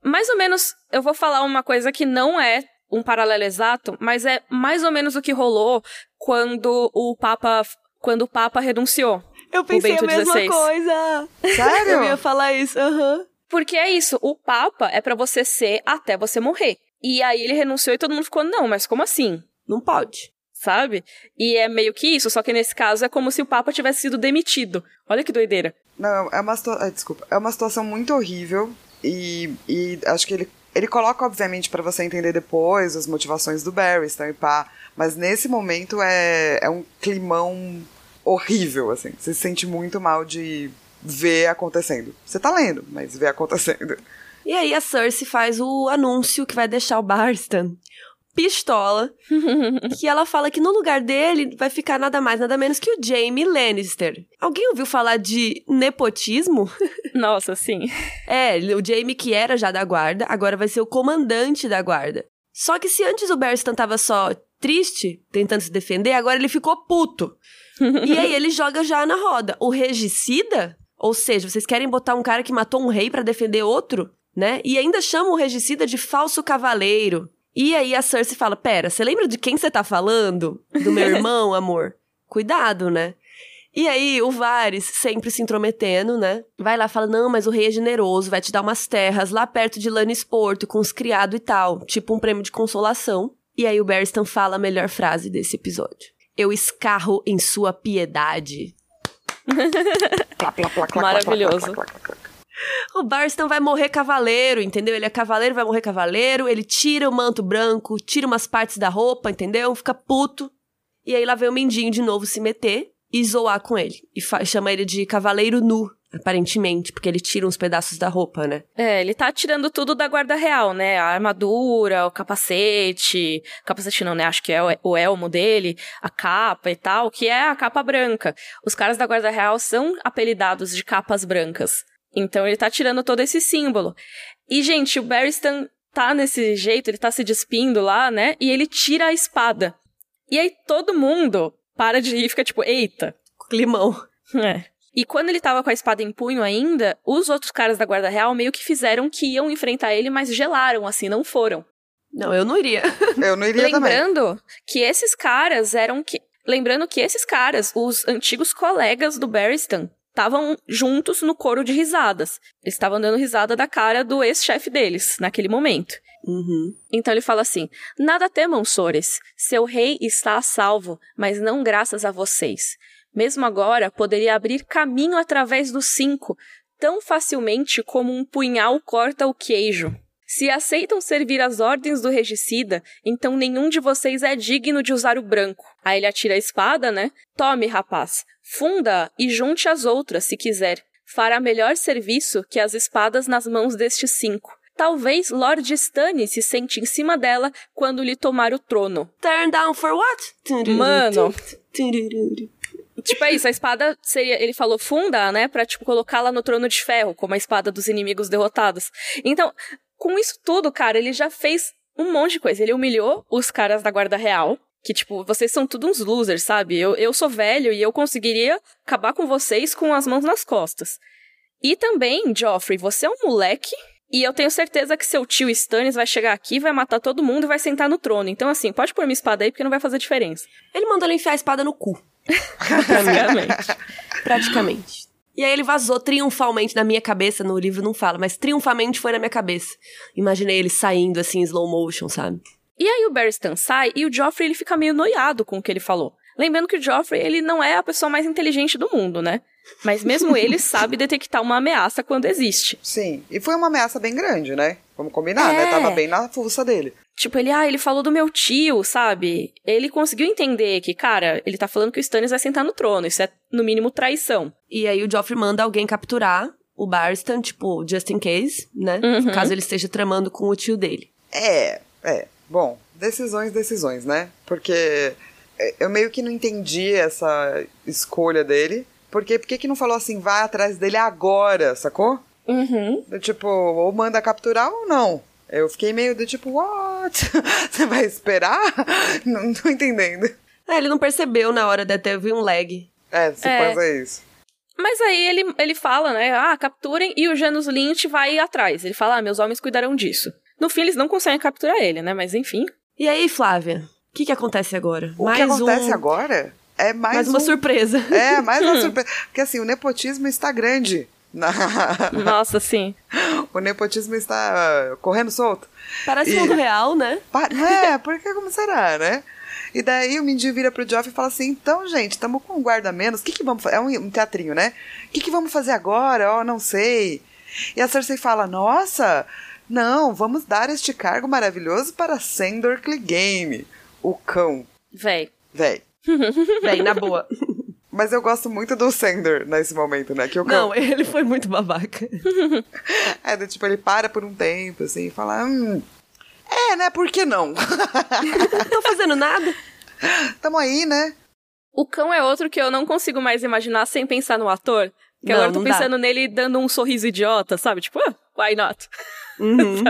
[SPEAKER 1] Mais ou menos, eu vou falar uma coisa que não é um paralelo exato, mas é mais ou menos o que rolou quando o Papa, quando o Papa renunciou.
[SPEAKER 2] Eu pensei a mesma 16. coisa.
[SPEAKER 3] Sério?
[SPEAKER 2] Eu ia falar isso, aham. Uhum.
[SPEAKER 1] Porque é isso, o Papa é para você ser até você morrer. E aí ele renunciou e todo mundo ficou, não, mas como assim?
[SPEAKER 2] Não pode.
[SPEAKER 1] Sabe? E é meio que isso, só que nesse caso é como se o Papa tivesse sido demitido. Olha que doideira.
[SPEAKER 3] Não, é uma situação. Desculpa. É uma situação muito horrível. E, e acho que ele, ele coloca, obviamente, para você entender depois as motivações do Barristan e pá. Mas nesse momento é, é um climão horrível, assim. Você se sente muito mal de ver acontecendo. Você tá lendo, mas ver acontecendo.
[SPEAKER 2] E aí a Cersei faz o anúncio que vai deixar o Barstan pistola, que ela fala que no lugar dele vai ficar nada mais, nada menos que o Jaime Lannister. Alguém ouviu falar de nepotismo?
[SPEAKER 1] Nossa, sim.
[SPEAKER 2] É, o Jaime que era já da guarda, agora vai ser o comandante da guarda. Só que se antes o Barstan tava só triste, tentando se defender, agora ele ficou puto. e aí ele joga já na roda. O regicida? Ou seja, vocês querem botar um cara que matou um rei para defender outro? Né? E ainda chama o regicida de falso cavaleiro. E aí a Cersei fala: Pera, você lembra de quem você tá falando? Do meu irmão, amor? Cuidado, né? E aí, o Varys, sempre se intrometendo, né? Vai lá e fala: Não, mas o rei é generoso, vai te dar umas terras lá perto de Lannisport, com os criados e tal. Tipo um prêmio de consolação. E aí, o Barristan fala a melhor frase desse episódio: Eu escarro em sua piedade.
[SPEAKER 1] Maravilhoso.
[SPEAKER 2] O Barston vai morrer cavaleiro, entendeu? Ele é cavaleiro, vai morrer cavaleiro. Ele tira o manto branco, tira umas partes da roupa, entendeu? Fica puto. E aí lá vem o Mindinho de novo se meter e zoar com ele. E chama ele de cavaleiro nu, aparentemente, porque ele tira uns pedaços da roupa, né?
[SPEAKER 1] É, ele tá tirando tudo da guarda real, né? A armadura, o capacete. Capacete não, né? Acho que é o elmo dele, a capa e tal, que é a capa branca. Os caras da guarda real são apelidados de capas brancas. Então ele tá tirando todo esse símbolo. E, gente, o Barristan tá nesse jeito, ele tá se despindo lá, né? E ele tira a espada. E aí todo mundo para de rir e fica tipo, eita.
[SPEAKER 2] Climão.
[SPEAKER 1] É. E quando ele tava com a espada em punho ainda, os outros caras da Guarda Real meio que fizeram que iam enfrentar ele, mas gelaram, assim, não foram.
[SPEAKER 2] Não, eu não iria.
[SPEAKER 3] eu não iria
[SPEAKER 1] Lembrando
[SPEAKER 3] também.
[SPEAKER 1] que esses caras eram que. Lembrando que esses caras, os antigos colegas do Barristan, estavam juntos no coro de risadas. Eles estavam dando risada da cara do ex-chefe deles, naquele momento.
[SPEAKER 2] Uhum.
[SPEAKER 1] Então ele fala assim: Nada temam, Sores. Seu rei está a salvo, mas não graças a vocês. Mesmo agora, poderia abrir caminho através dos cinco, tão facilmente como um punhal corta o queijo. Se aceitam servir as ordens do regicida, então nenhum de vocês é digno de usar o branco. Aí ele atira a espada, né? Tome, rapaz, funda e junte as outras, se quiser. Fará melhor serviço que as espadas nas mãos destes cinco. Talvez Lord Stannis se sente em cima dela quando lhe tomar o trono.
[SPEAKER 2] Turn down for what?
[SPEAKER 1] Mano. Tipo, é isso, a espada seria. Ele falou funda, né? Pra, tipo, colocá-la no trono de ferro, como a espada dos inimigos derrotados. Então, com isso tudo, cara, ele já fez um monte de coisa. Ele humilhou os caras da Guarda Real. Que, tipo, vocês são todos uns losers, sabe? Eu, eu sou velho e eu conseguiria acabar com vocês com as mãos nas costas. E também, Joffrey, você é um moleque. E eu tenho certeza que seu tio Stannis vai chegar aqui, vai matar todo mundo e vai sentar no trono. Então, assim, pode pôr minha espada aí porque não vai fazer diferença.
[SPEAKER 2] Ele mandou ele enfiar a espada no cu.
[SPEAKER 1] Praticamente.
[SPEAKER 2] Praticamente. E aí ele vazou triunfalmente na minha cabeça, no livro não fala, mas triunfalmente foi na minha cabeça. Imaginei ele saindo assim em slow motion, sabe?
[SPEAKER 1] E aí o Barristan sai e o Joffrey ele fica meio noiado com o que ele falou. Lembrando que o Joffrey ele não é a pessoa mais inteligente do mundo, né? Mas mesmo ele sabe detectar uma ameaça quando existe.
[SPEAKER 3] Sim, e foi uma ameaça bem grande, né? Vamos combinar,
[SPEAKER 1] É.
[SPEAKER 3] né? Tava bem na fuça dele.
[SPEAKER 1] Tipo, ele, ah, ele falou do meu tio, sabe? Ele conseguiu entender que, cara, ele tá falando que o Stannis vai sentar no trono. Isso é, no mínimo, traição.
[SPEAKER 2] E aí o Joffrey manda alguém capturar o Barstan, tipo, just in case, né?
[SPEAKER 1] Uhum.
[SPEAKER 2] Caso ele esteja tramando com o tio dele.
[SPEAKER 3] É, é. Bom, decisões, decisões, né? Porque é, eu meio que não entendi essa escolha dele. Porque por que que não falou assim, vai atrás dele agora, sacou?
[SPEAKER 1] Uhum.
[SPEAKER 3] Do tipo, ou manda capturar ou não. Eu fiquei meio do tipo, what? Você vai esperar? Não, tô entendendo.
[SPEAKER 2] É, ele não percebeu na hora, até teve um lag.
[SPEAKER 3] É, se
[SPEAKER 1] É.
[SPEAKER 3] é. é isso.
[SPEAKER 1] Mas aí ele, ele fala, né? Ah, capturem e o Janus Lynch vai atrás. Ele fala, ah, meus homens cuidarão disso. No fim, eles não conseguem capturar ele, né? Mas enfim.
[SPEAKER 2] E aí, Flávia? O que, que acontece agora?
[SPEAKER 3] O que acontece agora é mais,
[SPEAKER 2] Mais uma
[SPEAKER 3] um-
[SPEAKER 2] surpresa.
[SPEAKER 3] É, mais uma surpresa. Porque assim, o nepotismo está grande. Na...
[SPEAKER 1] Nossa, sim.
[SPEAKER 3] o nepotismo está correndo solto.
[SPEAKER 2] Parece
[SPEAKER 3] E-
[SPEAKER 2] mundo real, né?
[SPEAKER 3] Pa- É, porque como será, né? E daí o Mindy vira pro Geoff e fala assim: então, gente, estamos com um guarda a menos, o que, que vamos fazer? É um, teatrinho, né? O que, que vamos fazer agora? Ó, não sei. E a Cersei fala: nossa, não, vamos dar este cargo maravilhoso para Sandor Clegane, o cão,
[SPEAKER 1] Véi.
[SPEAKER 3] véi.
[SPEAKER 2] Véi, na boa.
[SPEAKER 3] Mas eu gosto muito do Sandor nesse momento, né? Que o cão.
[SPEAKER 2] Não, ele foi muito babaca.
[SPEAKER 3] É, do tipo, ele para por um tempo, assim, e fala: hum. É, né? Por que não?
[SPEAKER 2] Não tô fazendo nada.
[SPEAKER 3] Tamo aí, né?
[SPEAKER 1] O cão é outro que eu não consigo mais imaginar sem pensar no ator. Que
[SPEAKER 2] Não,
[SPEAKER 1] agora eu tô
[SPEAKER 2] não dá.
[SPEAKER 1] pensando nele dando um sorriso idiota, sabe? Tipo, ah, why not?
[SPEAKER 2] Uhum.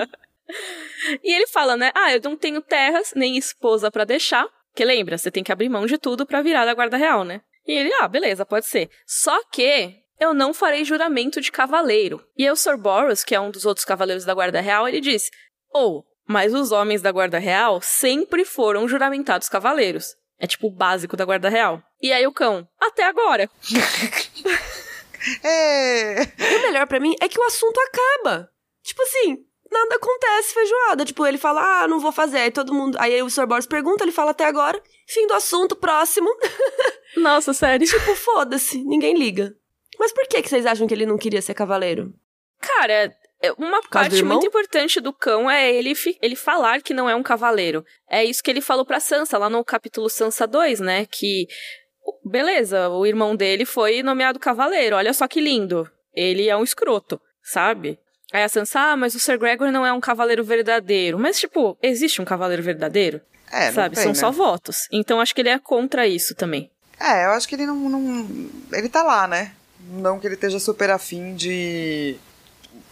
[SPEAKER 1] E ele fala, né? Ah, eu não tenho terras nem esposa pra deixar. Que lembra, você tem que abrir mão de tudo pra virar da guarda real, né? E ele, ah, beleza, pode ser. Só que eu não farei juramento de cavaleiro. E aí o Sir Boros, que é um dos outros cavaleiros da guarda real, ele diz: Ou, mas os homens da guarda real sempre foram juramentados cavaleiros. É tipo o básico da guarda real. E aí o cão, até agora.
[SPEAKER 3] É.
[SPEAKER 2] E o melhor pra mim é que o assunto acaba. Tipo assim, nada acontece feijoada. Tipo, ele fala, ah, não vou fazer. Aí todo mundo. Aí o Sr. Boris pergunta, ele fala até agora. Fim do assunto, próximo.
[SPEAKER 1] Nossa, sério.
[SPEAKER 2] tipo, foda-se, ninguém liga. Mas por que, que vocês acham que ele não queria ser cavaleiro?
[SPEAKER 1] Cara, é- uma parte muito importante do cão é ele, ele falar que não é um cavaleiro. É isso que ele falou pra Sansa, lá no capítulo Sansa 2, né? Que, beleza, o irmão dele foi nomeado cavaleiro, olha só que lindo. Ele é um escroto, sabe? Aí a Sansa, ah, mas o Sir Gregor não é um cavaleiro verdadeiro. Mas, tipo, existe um cavaleiro verdadeiro?
[SPEAKER 3] É,
[SPEAKER 1] sabe?
[SPEAKER 3] tem,
[SPEAKER 1] São
[SPEAKER 3] né?
[SPEAKER 1] só votos. Então acho que ele é contra isso também.
[SPEAKER 3] É, eu acho que ele não, não. Ele tá lá, né? Não que ele esteja super afim de.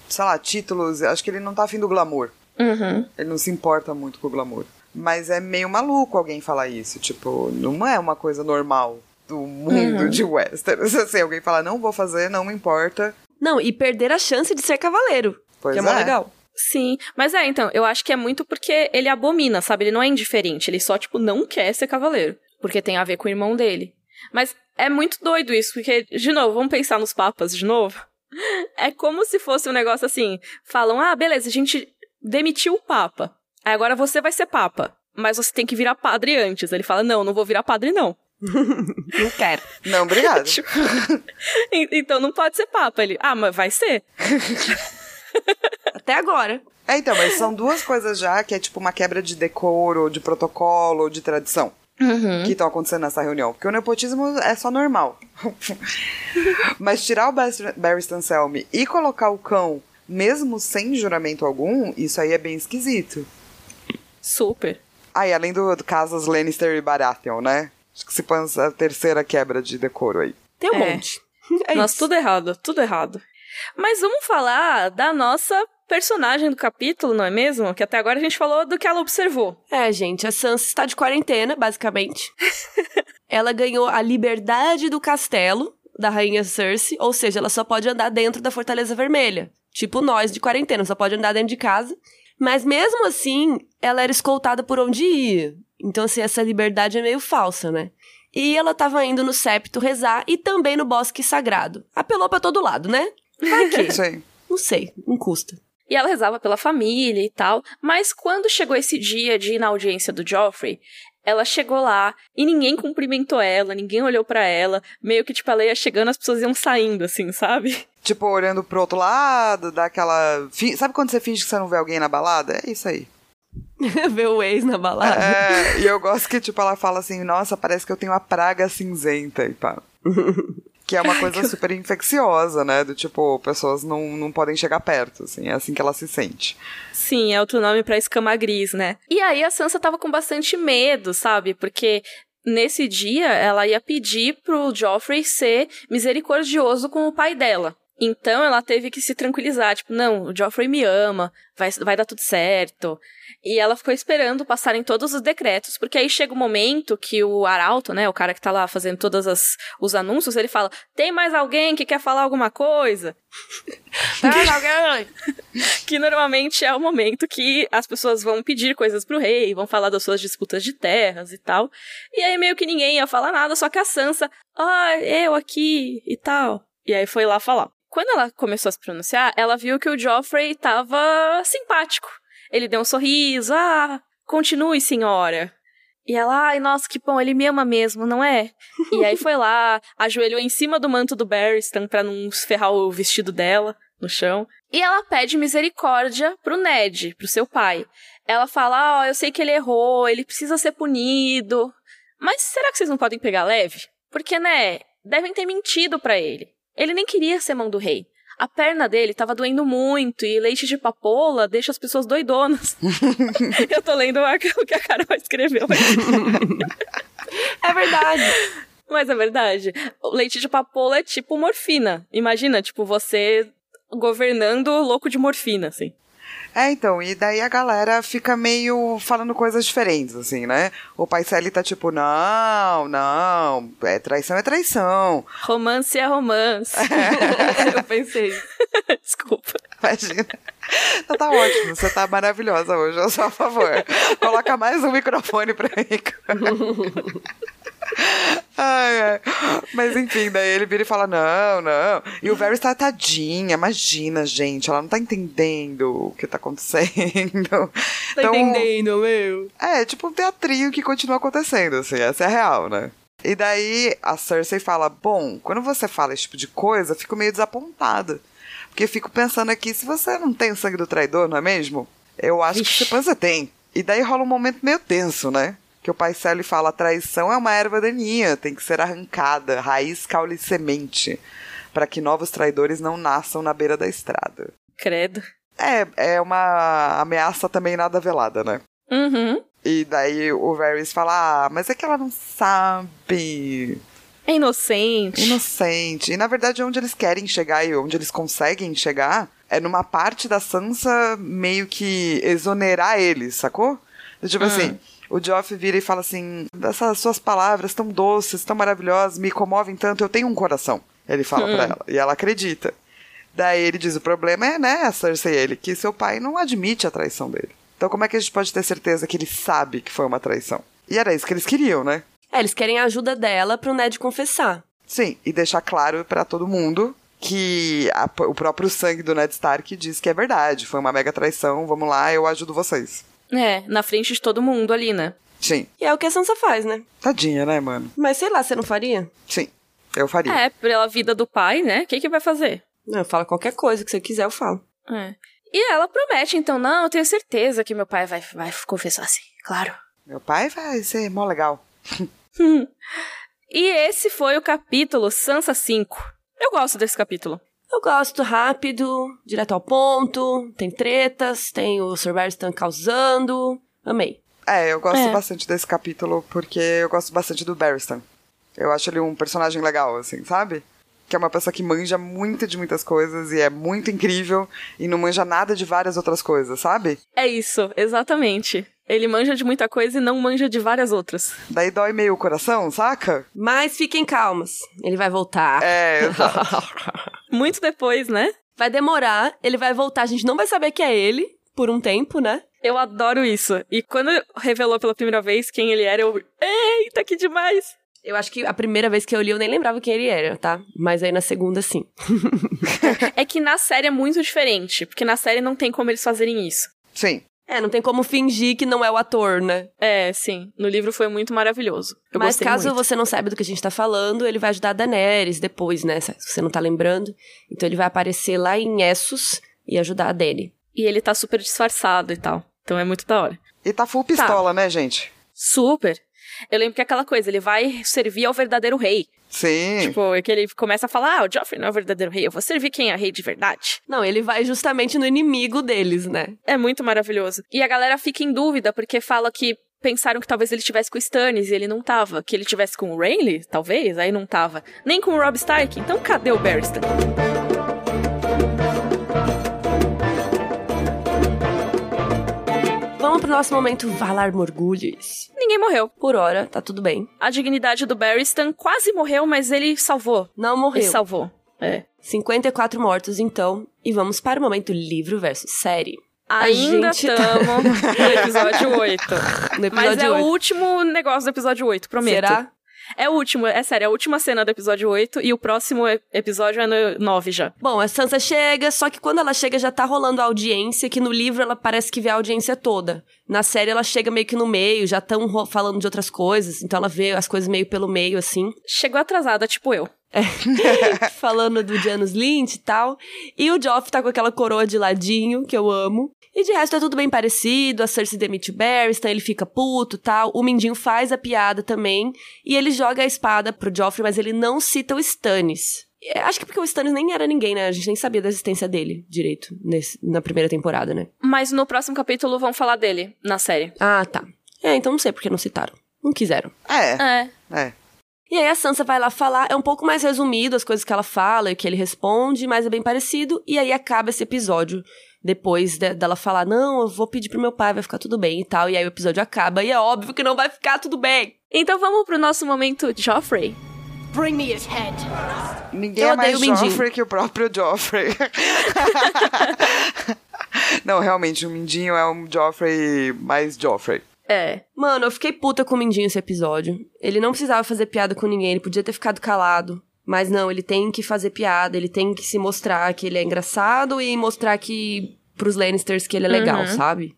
[SPEAKER 3] Sei lá, títulos. Acho que ele não tá afim do glamour.
[SPEAKER 1] Uhum.
[SPEAKER 3] Ele não se importa muito com o glamour. Mas é meio maluco alguém falar isso. Tipo, não é uma coisa normal do mundo
[SPEAKER 1] Uhum.
[SPEAKER 3] de Westeros. Assim, alguém falar, não vou fazer, não me importa.
[SPEAKER 2] Não, e perder a chance de ser cavaleiro.
[SPEAKER 3] Pois
[SPEAKER 2] que é mó
[SPEAKER 3] é.
[SPEAKER 2] legal.
[SPEAKER 1] Sim, mas é, então, eu acho que é muito porque ele abomina, sabe? Ele não é indiferente, ele só, tipo, não quer ser cavaleiro. Porque tem a ver com o irmão dele. Mas é muito doido isso, porque, de novo, vamos pensar nos papas de novo. É como se fosse um negócio assim: falam, ah, beleza, a gente demitiu o papa. Aí agora você vai ser papa. Mas você tem que virar padre antes. Ele fala, não, não vou virar padre, não.
[SPEAKER 2] Não quero.
[SPEAKER 3] Não, obrigado.
[SPEAKER 1] Tipo, "En- então não pode ser papa. Ele, ah, mas vai ser.
[SPEAKER 2] Até agora.
[SPEAKER 3] é, então, mas são duas coisas já que é tipo uma quebra de decoro, de protocolo, de tradição. que estão acontecendo nessa reunião. Porque o nepotismo é só normal. Mas tirar o Barristan Selmy e colocar o cão, mesmo sem juramento algum, isso aí é bem esquisito.
[SPEAKER 1] Super.
[SPEAKER 3] Ah, e além do, do casos Lannister e Baratheon, né? Acho que se põe a terceira quebra de decoro aí.
[SPEAKER 2] Tem um
[SPEAKER 1] É.
[SPEAKER 2] monte. É
[SPEAKER 1] Nossa,
[SPEAKER 2] isso.
[SPEAKER 1] tudo errado, tudo errado. Mas vamos falar da nossa personagem do capítulo, não é mesmo? Que até agora a gente falou do que ela observou.
[SPEAKER 2] É, gente, a Sansa está de quarentena, basicamente. ela ganhou a liberdade do castelo da rainha Cersei, ou seja, ela só pode andar dentro da Fortaleza Vermelha. Tipo nós de quarentena, só pode andar dentro de casa. Mas mesmo assim, ela era escoltada por onde ia. Então, assim, essa liberdade é meio falsa, né? E ela tava indo no septo rezar e também no bosque sagrado. Apelou pra todo lado, né? Vai que?
[SPEAKER 3] Isso aí.
[SPEAKER 2] Não sei, não custa.
[SPEAKER 1] E ela rezava pela família e tal. Mas quando chegou esse dia de ir na audiência do Joffrey, ela chegou lá e ninguém cumprimentou ela, ninguém olhou para ela, meio que tipo ela ia chegando, as pessoas iam saindo assim, sabe?
[SPEAKER 3] Tipo, olhando pro outro lado, dá aquela. Sabe quando você finge que você não vê alguém na balada? É isso aí.
[SPEAKER 2] Ver o ex na balada.
[SPEAKER 3] É, e eu gosto que, tipo, ela fala assim, nossa, parece que eu tenho uma praga cinzenta e pá. que é uma coisa super infecciosa, né? Do tipo, pessoas não, não podem chegar perto, assim, é assim que ela se sente.
[SPEAKER 1] Sim, é outro nome pra escama gris, né? E aí a Sansa tava com bastante medo, sabe? Porque nesse dia ela ia pedir pro Joffrey ser misericordioso com o pai dela. Então ela teve que se tranquilizar, tipo, não, o Joffrey me ama, vai, vai dar tudo certo. E ela ficou esperando passarem todos os decretos, porque aí chega o um momento que o Arauto, né, o cara que tá lá fazendo todos os anúncios, ele fala: tem mais alguém que quer falar alguma coisa? tem mais alguém? que normalmente é o momento que as pessoas vão pedir coisas pro rei, vão falar das suas disputas de terras e tal. E aí meio que ninguém ia falar nada, só que a Sansa, ah, eu aqui e tal. E aí foi lá falar. Quando ela começou a se pronunciar, ela viu que o Joffrey tava simpático. Ele deu um sorriso, ah, continue, senhora. E ela, ai, nossa, que bom, ele me ama mesmo, não é? e aí foi lá, ajoelhou em cima do manto do Barristan pra não ferrar o vestido dela no chão. E ela pede misericórdia pro Ned, pro seu pai. Ela fala, ó, oh, eu sei que ele errou, ele precisa ser punido. Mas será que vocês não podem pegar leve? Porque, né, devem ter mentido para ele. Ele nem queria ser mão do rei. A perna dele tava doendo muito e leite de papoula deixa as pessoas doidonas. Eu tô lendo o que a Carol escreveu.
[SPEAKER 2] é verdade.
[SPEAKER 1] Mas é verdade. O leite de papoula é tipo morfina. Imagina, tipo, você governando louco de morfina, assim.
[SPEAKER 3] É, então, e daí a galera fica meio falando coisas diferentes, assim, né? O Paiseli tá tipo, não, não, é traição é traição.
[SPEAKER 1] Romance é romance. Eu pensei. Desculpa.
[SPEAKER 3] Imagina. Então tá ótimo, você tá maravilhosa hoje, eu sou a favor. Coloca mais um microfone pra mim. Ai, ai. Mas enfim, daí ele vira e fala: não, não. E o Varys está tadinha, imagina, gente. Ela não tá entendendo o que tá acontecendo.
[SPEAKER 2] Tá então, entendendo, meu?
[SPEAKER 3] É, tipo um teatrinho que continua acontecendo, assim, essa é a real, né? E daí a Cersei fala: Bom, quando você fala esse tipo de coisa, fico meio desapontada. Porque fico pensando aqui, se você não tem o sangue do traidor, não é mesmo? Eu acho Ixi. que você tem. E daí rola um momento meio tenso, né? Que o pai Célio fala: traição é uma erva daninha, tem que ser arrancada, raiz, caule e semente, para que novos traidores não nasçam na beira da estrada.
[SPEAKER 1] Credo.
[SPEAKER 3] É, é uma ameaça também nada velada, né?
[SPEAKER 1] Uhum.
[SPEAKER 3] E daí o Varys fala: Ah, mas é que ela não sabe.
[SPEAKER 1] É inocente.
[SPEAKER 3] Inocente. E na verdade, onde eles querem chegar e onde eles conseguem chegar é numa parte da Sansa meio que exonerar eles, sacou? Tipo hum. assim, o Geoff vira e fala assim: essas suas palavras tão doces, tão maravilhosas, me comovem tanto, eu tenho um coração. Ele fala hum. pra ela. E ela acredita. Daí ele diz: o problema é, né, Cersei, ele, que seu pai não admite a traição dele. Então, como é que a gente pode ter certeza que ele sabe que foi uma traição? E era isso que eles queriam, né?
[SPEAKER 2] É, eles querem a ajuda dela pro Ned confessar.
[SPEAKER 3] Sim, e deixar claro para todo mundo que a, o próprio sangue do Ned Stark diz que é verdade. Foi uma mega traição, vamos lá, eu ajudo vocês.
[SPEAKER 1] É, na frente de todo mundo ali, né?
[SPEAKER 3] Sim.
[SPEAKER 2] E é o que a Sansa faz, né?
[SPEAKER 3] Tadinha, né, mano?
[SPEAKER 2] Mas sei lá, você não faria?
[SPEAKER 3] Sim, eu faria.
[SPEAKER 1] É, pela vida do pai, né? O que que vai fazer?
[SPEAKER 2] Não, fala qualquer coisa que você quiser, eu falo.
[SPEAKER 1] É. E ela promete, então, não, eu tenho certeza que meu pai vai, vai confessar assim, claro.
[SPEAKER 3] Meu pai vai ser mó legal.
[SPEAKER 1] e esse foi o capítulo Sansa 5. Eu gosto desse capítulo.
[SPEAKER 2] Eu gosto rápido, direto ao ponto, tem tretas, tem o Sir Barristan causando. Amei.
[SPEAKER 3] É, eu gosto é. bastante desse capítulo porque eu gosto bastante do Barristan. Eu acho ele um personagem legal, assim, sabe? Que é uma pessoa que manja muito de muitas coisas e é muito incrível e não manja nada de várias outras coisas, sabe?
[SPEAKER 1] É isso, exatamente. Ele manja de muita coisa e não manja de várias outras.
[SPEAKER 3] Daí dói meio o coração, saca?
[SPEAKER 2] Mas fiquem calmas, ele vai voltar.
[SPEAKER 3] É, exato.
[SPEAKER 1] Muito depois, né?
[SPEAKER 2] Vai demorar, ele vai voltar, a gente não vai saber que é ele por um tempo, né?
[SPEAKER 1] Eu adoro isso. E quando revelou pela primeira vez quem ele era, eu. Eita, que demais!
[SPEAKER 2] Eu acho que a primeira vez que eu li eu nem lembrava quem ele era, tá? Mas aí na segunda, sim.
[SPEAKER 1] é que na série é muito diferente, porque na série não tem como eles fazerem isso.
[SPEAKER 3] Sim.
[SPEAKER 2] É, não tem como fingir que não é o ator, né?
[SPEAKER 1] É, sim. No livro foi muito maravilhoso. Eu
[SPEAKER 2] Mas caso
[SPEAKER 1] muito.
[SPEAKER 2] você não saiba do que a gente tá falando, ele vai ajudar a Daenerys depois, né? Se você não tá lembrando. Então ele vai aparecer lá em Essos e ajudar a Dany.
[SPEAKER 1] E ele tá super disfarçado e tal. Então é muito da hora.
[SPEAKER 3] E tá full pistola, né, gente?
[SPEAKER 1] Super. Eu lembro que é aquela coisa, ele vai servir ao verdadeiro rei.
[SPEAKER 3] Sim.
[SPEAKER 1] Tipo, é que ele começa a falar, ah, o Joffrey não é o verdadeiro rei, eu vou servir quem é rei de verdade.
[SPEAKER 2] Não, ele vai justamente no inimigo deles, né?
[SPEAKER 1] É muito maravilhoso. E a galera fica em dúvida, porque fala que pensaram que talvez ele tivesse com o Stannis e ele não tava. Que ele tivesse com o Rayleigh, talvez, aí não tava. Nem com o Rob Stark, então cadê o Barristan?
[SPEAKER 2] Vamos pro nosso momento Valar Morgulhos.
[SPEAKER 1] Ninguém morreu.
[SPEAKER 2] Por hora, tá tudo bem.
[SPEAKER 1] A dignidade do Barristan quase morreu, mas ele salvou.
[SPEAKER 2] Não morreu.
[SPEAKER 1] Ele salvou. É.
[SPEAKER 2] 54 mortos, então. E vamos para o momento livro versus série.
[SPEAKER 1] Ainda
[SPEAKER 2] gente tá-
[SPEAKER 1] estamos no episódio 8.
[SPEAKER 2] No episódio
[SPEAKER 1] Mas é
[SPEAKER 2] 8.
[SPEAKER 1] o último negócio do episódio 8, prometo.
[SPEAKER 2] Será?
[SPEAKER 1] É o último, é sério, é a última cena do episódio 8 e o próximo episódio é no 9 já.
[SPEAKER 2] Bom, a Sansa chega, só que quando ela chega já tá rolando a audiência, que no livro ela parece que vê a audiência toda. Na série ela chega meio que no meio, já estão falando de outras coisas, então ela vê as coisas meio pelo meio, assim.
[SPEAKER 1] Chegou atrasada, tipo eu.
[SPEAKER 2] falando do Janus Lynch e tal. E o Joff tá com aquela coroa de ladinho, que eu amo. E de resto é tudo bem parecido, a Cersei demite o Barristan, ele fica puto e tal. O Mindinho faz a piada também. E ele joga a espada pro Joffrey, mas ele não cita o Stannis. Acho que porque o Stannis nem era ninguém, né? A gente nem sabia da existência dele direito nesse- na primeira temporada, né?
[SPEAKER 1] Mas no próximo capítulo vão falar dele, na série.
[SPEAKER 2] Ah, tá. É, então não sei porque não citaram. Não quiseram.
[SPEAKER 3] É,
[SPEAKER 1] É.
[SPEAKER 3] é.
[SPEAKER 2] E aí a Sansa vai lá falar, é um pouco mais resumido as coisas que ela fala e que ele responde, mas é bem parecido. E aí acaba esse episódio depois de- dela falar, não, eu vou pedir pro meu pai, vai ficar tudo bem e tal. E aí o episódio acaba e é óbvio que não vai ficar tudo bem.
[SPEAKER 1] Então vamos pro nosso momento Joffrey.
[SPEAKER 4] Bring me his head.
[SPEAKER 3] Ninguém
[SPEAKER 2] Eu
[SPEAKER 3] é mais. Joffrey que o próprio Joffrey. Não, realmente, o Mindinho é um Joffrey mais Joffrey.
[SPEAKER 1] É.
[SPEAKER 2] Mano, eu fiquei puta com o Mindinho esse episódio. Ele não precisava fazer piada com ninguém, ele podia ter ficado calado. Mas não, ele tem que fazer piada, ele tem que se mostrar que ele é engraçado e mostrar que pros Lannisters que ele é legal,
[SPEAKER 1] Uhum.
[SPEAKER 2] sabe?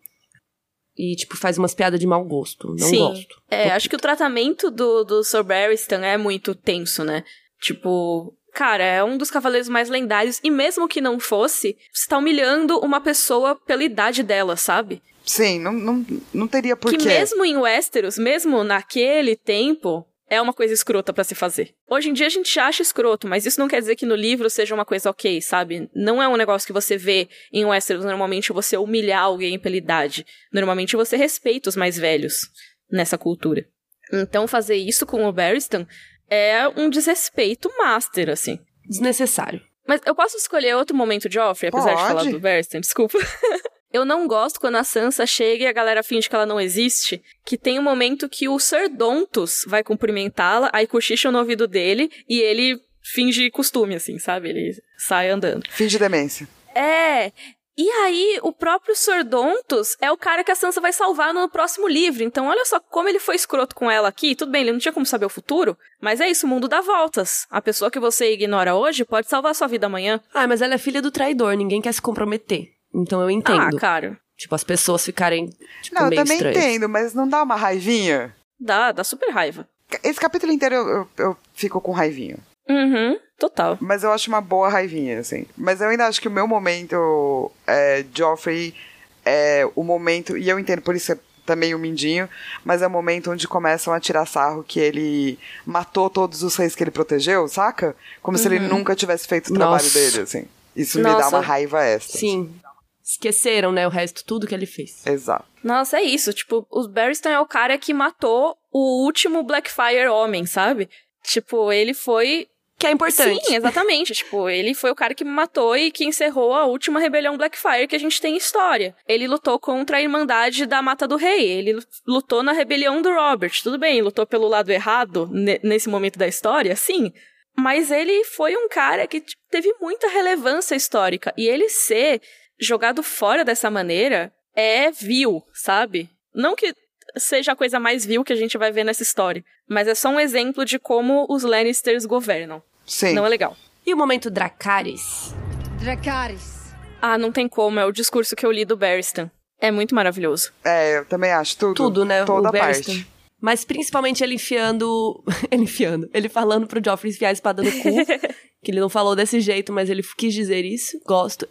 [SPEAKER 2] E, tipo, faz umas piadas de mau gosto. Não
[SPEAKER 1] Sim.
[SPEAKER 2] gosto.
[SPEAKER 1] É, acho que o tratamento do, do Sir Barristan é muito tenso, né? Tipo, cara, é um dos cavaleiros mais lendários. E mesmo que não fosse, você tá humilhando uma pessoa pela idade dela, sabe?
[SPEAKER 3] Sim, não, não, não teria
[SPEAKER 1] Que
[SPEAKER 3] porquê.
[SPEAKER 1] mesmo em Westeros, mesmo naquele tempo, é uma coisa escrota pra se fazer. Hoje em dia a gente acha escroto, mas isso não quer dizer que no livro seja uma coisa ok, sabe? Não é um negócio que você vê em Westeros, normalmente você humilhar alguém pela idade. Normalmente você respeita os mais velhos nessa cultura. Então fazer isso com o Barristan é um desrespeito master, assim.
[SPEAKER 2] Desnecessário.
[SPEAKER 1] Mas eu posso escolher outro momento de Joffrey, apesar de
[SPEAKER 3] Pode.
[SPEAKER 1] falar do Barristan, desculpa. eu não gosto quando a Sansa chega e a galera finge que ela não existe. Que tem um momento que o Sir Dontos vai cumprimentá-la, aí cochicha no ouvido dele e ele finge costume, assim, sabe? Ele sai andando.
[SPEAKER 3] Fim de demência.
[SPEAKER 1] É. E aí, o próprio Sir Dontos é o cara que a Sansa vai salvar no próximo livro. Então, olha só como ele foi escroto com ela aqui. Tudo bem, ele não tinha como saber o futuro, mas é isso, o mundo dá voltas. A pessoa que você ignora hoje pode salvar sua vida amanhã.
[SPEAKER 2] Ah, mas ela é filha do traidor, ninguém quer se comprometer. Então eu entendo.
[SPEAKER 1] Ah, cara.
[SPEAKER 2] Tipo, as pessoas ficarem, tipo,
[SPEAKER 3] Não, eu
[SPEAKER 2] meio
[SPEAKER 3] também
[SPEAKER 2] estranhas.
[SPEAKER 3] entendo, mas não dá uma raivinha?
[SPEAKER 1] Dá, dá super raiva.
[SPEAKER 3] Esse capítulo inteiro eu, eu, eu fico com raivinha.
[SPEAKER 1] Uhum, total.
[SPEAKER 3] Mas eu acho uma boa raivinha, assim. Mas eu ainda acho que o meu momento é Joffrey é o momento, e eu entendo por isso é também o Mindinho, mas é o momento onde começam a tirar sarro que ele matou todos os reis que ele protegeu, saca? Como se ele nunca tivesse feito o trabalho
[SPEAKER 2] Nossa.
[SPEAKER 3] dele, assim. Isso me dá
[SPEAKER 1] Nossa.
[SPEAKER 3] uma raiva extra.
[SPEAKER 2] Sim. Esqueceram, né, o resto, tudo que ele fez.
[SPEAKER 3] Exato.
[SPEAKER 1] Nossa, é isso. Tipo, o Barristan é o cara que matou o último Blackfire homem, sabe? Tipo, ele foi
[SPEAKER 2] Que é importante.
[SPEAKER 1] Sim, exatamente. tipo, ele foi o cara que matou e que encerrou a última rebelião Blackfire que a gente tem em história. Ele lutou contra a Irmandade da Mata do Rei. Ele lutou na rebelião do Robert. Tudo bem, lutou pelo lado errado ne- nesse momento da história, sim. Mas ele foi um cara que tipo, teve muita relevância histórica. E ele ser jogado fora dessa maneira é vil, sabe? Não que seja a coisa mais vil que a gente vai ver nessa história, mas é só um exemplo de como os Lannisters governam.
[SPEAKER 3] Sim.
[SPEAKER 1] Não é legal.
[SPEAKER 2] E o momento Dracarys?
[SPEAKER 4] Dracarys.
[SPEAKER 1] Ah, não tem como, é o discurso que eu li do Barristan. É muito maravilhoso.
[SPEAKER 3] É, eu também acho tudo.
[SPEAKER 2] Tudo, né?
[SPEAKER 3] Toda
[SPEAKER 2] o Barristan.
[SPEAKER 3] parte.
[SPEAKER 2] Mas principalmente ele enfiando. ele enfiando. Ele falando pro Joffrey enfiar a espada no cu. que ele não falou desse jeito, mas ele quis dizer isso. Gosto.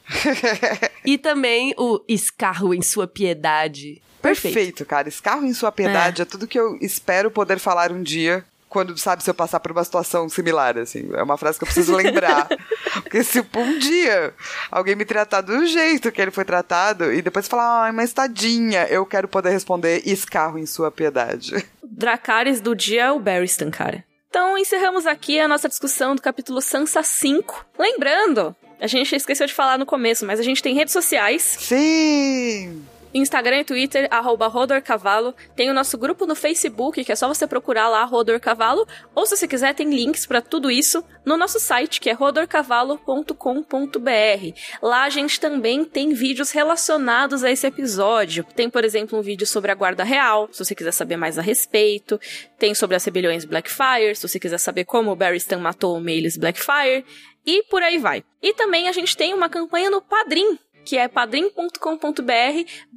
[SPEAKER 2] e também o escarro em sua piedade. Perfeito.
[SPEAKER 3] Perfeito, cara. Escarro em sua piedade é. tudo que eu espero poder falar um dia. Quando, sabe, se eu passar por uma situação similar, assim. É uma frase que eu preciso lembrar. Porque se um dia alguém me tratar do jeito que ele foi tratado e depois falar, ai, mas tadinha, eu quero poder responder escarro em sua piedade.
[SPEAKER 1] Dracarys do dia é o Barristan, cara. Então, encerramos aqui a nossa discussão do capítulo Sansa 5. Lembrando, a gente esqueceu de falar no começo, mas a gente tem redes sociais.
[SPEAKER 3] Sim!
[SPEAKER 1] Instagram e Twitter, arroba Rodorcavalo. Tem o nosso grupo no Facebook, que é só você procurar lá, Rodorcavalo. Ou se você quiser, tem links para tudo isso no nosso site, que é rodorcavalo.com.br. Lá a gente também tem vídeos relacionados a esse episódio. Tem, por exemplo, um vídeo sobre a Guarda Real, se você quiser saber mais a respeito. Tem sobre as rebeliões Blackfire, se você quiser saber como o Barristan matou o Maelys Blackfire. E por aí vai. E também a gente tem uma campanha no Padrim, que é padrim.com.br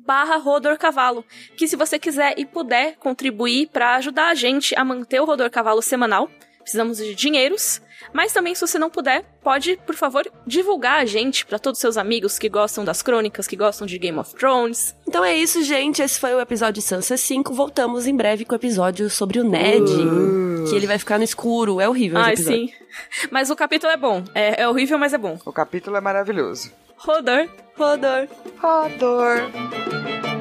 [SPEAKER 1] barra Rodor Cavalo, que se você quiser e puder contribuir para ajudar a gente a manter o Rodor Cavalo semanal, precisamos de dinheiros, mas também se você não puder, pode, por favor, divulgar a gente para todos os seus amigos que gostam das crônicas, que gostam de Game of Thrones.
[SPEAKER 2] Então é isso, gente, esse foi o episódio Sansa 5, voltamos em breve com o episódio sobre o Ned, uh. que ele vai ficar no escuro, é horrível
[SPEAKER 1] Ai, sim. Mas o capítulo é bom, é, é horrível, mas é bom.
[SPEAKER 3] O capítulo é maravilhoso.
[SPEAKER 1] Rodor, Rodor,
[SPEAKER 3] Rodor.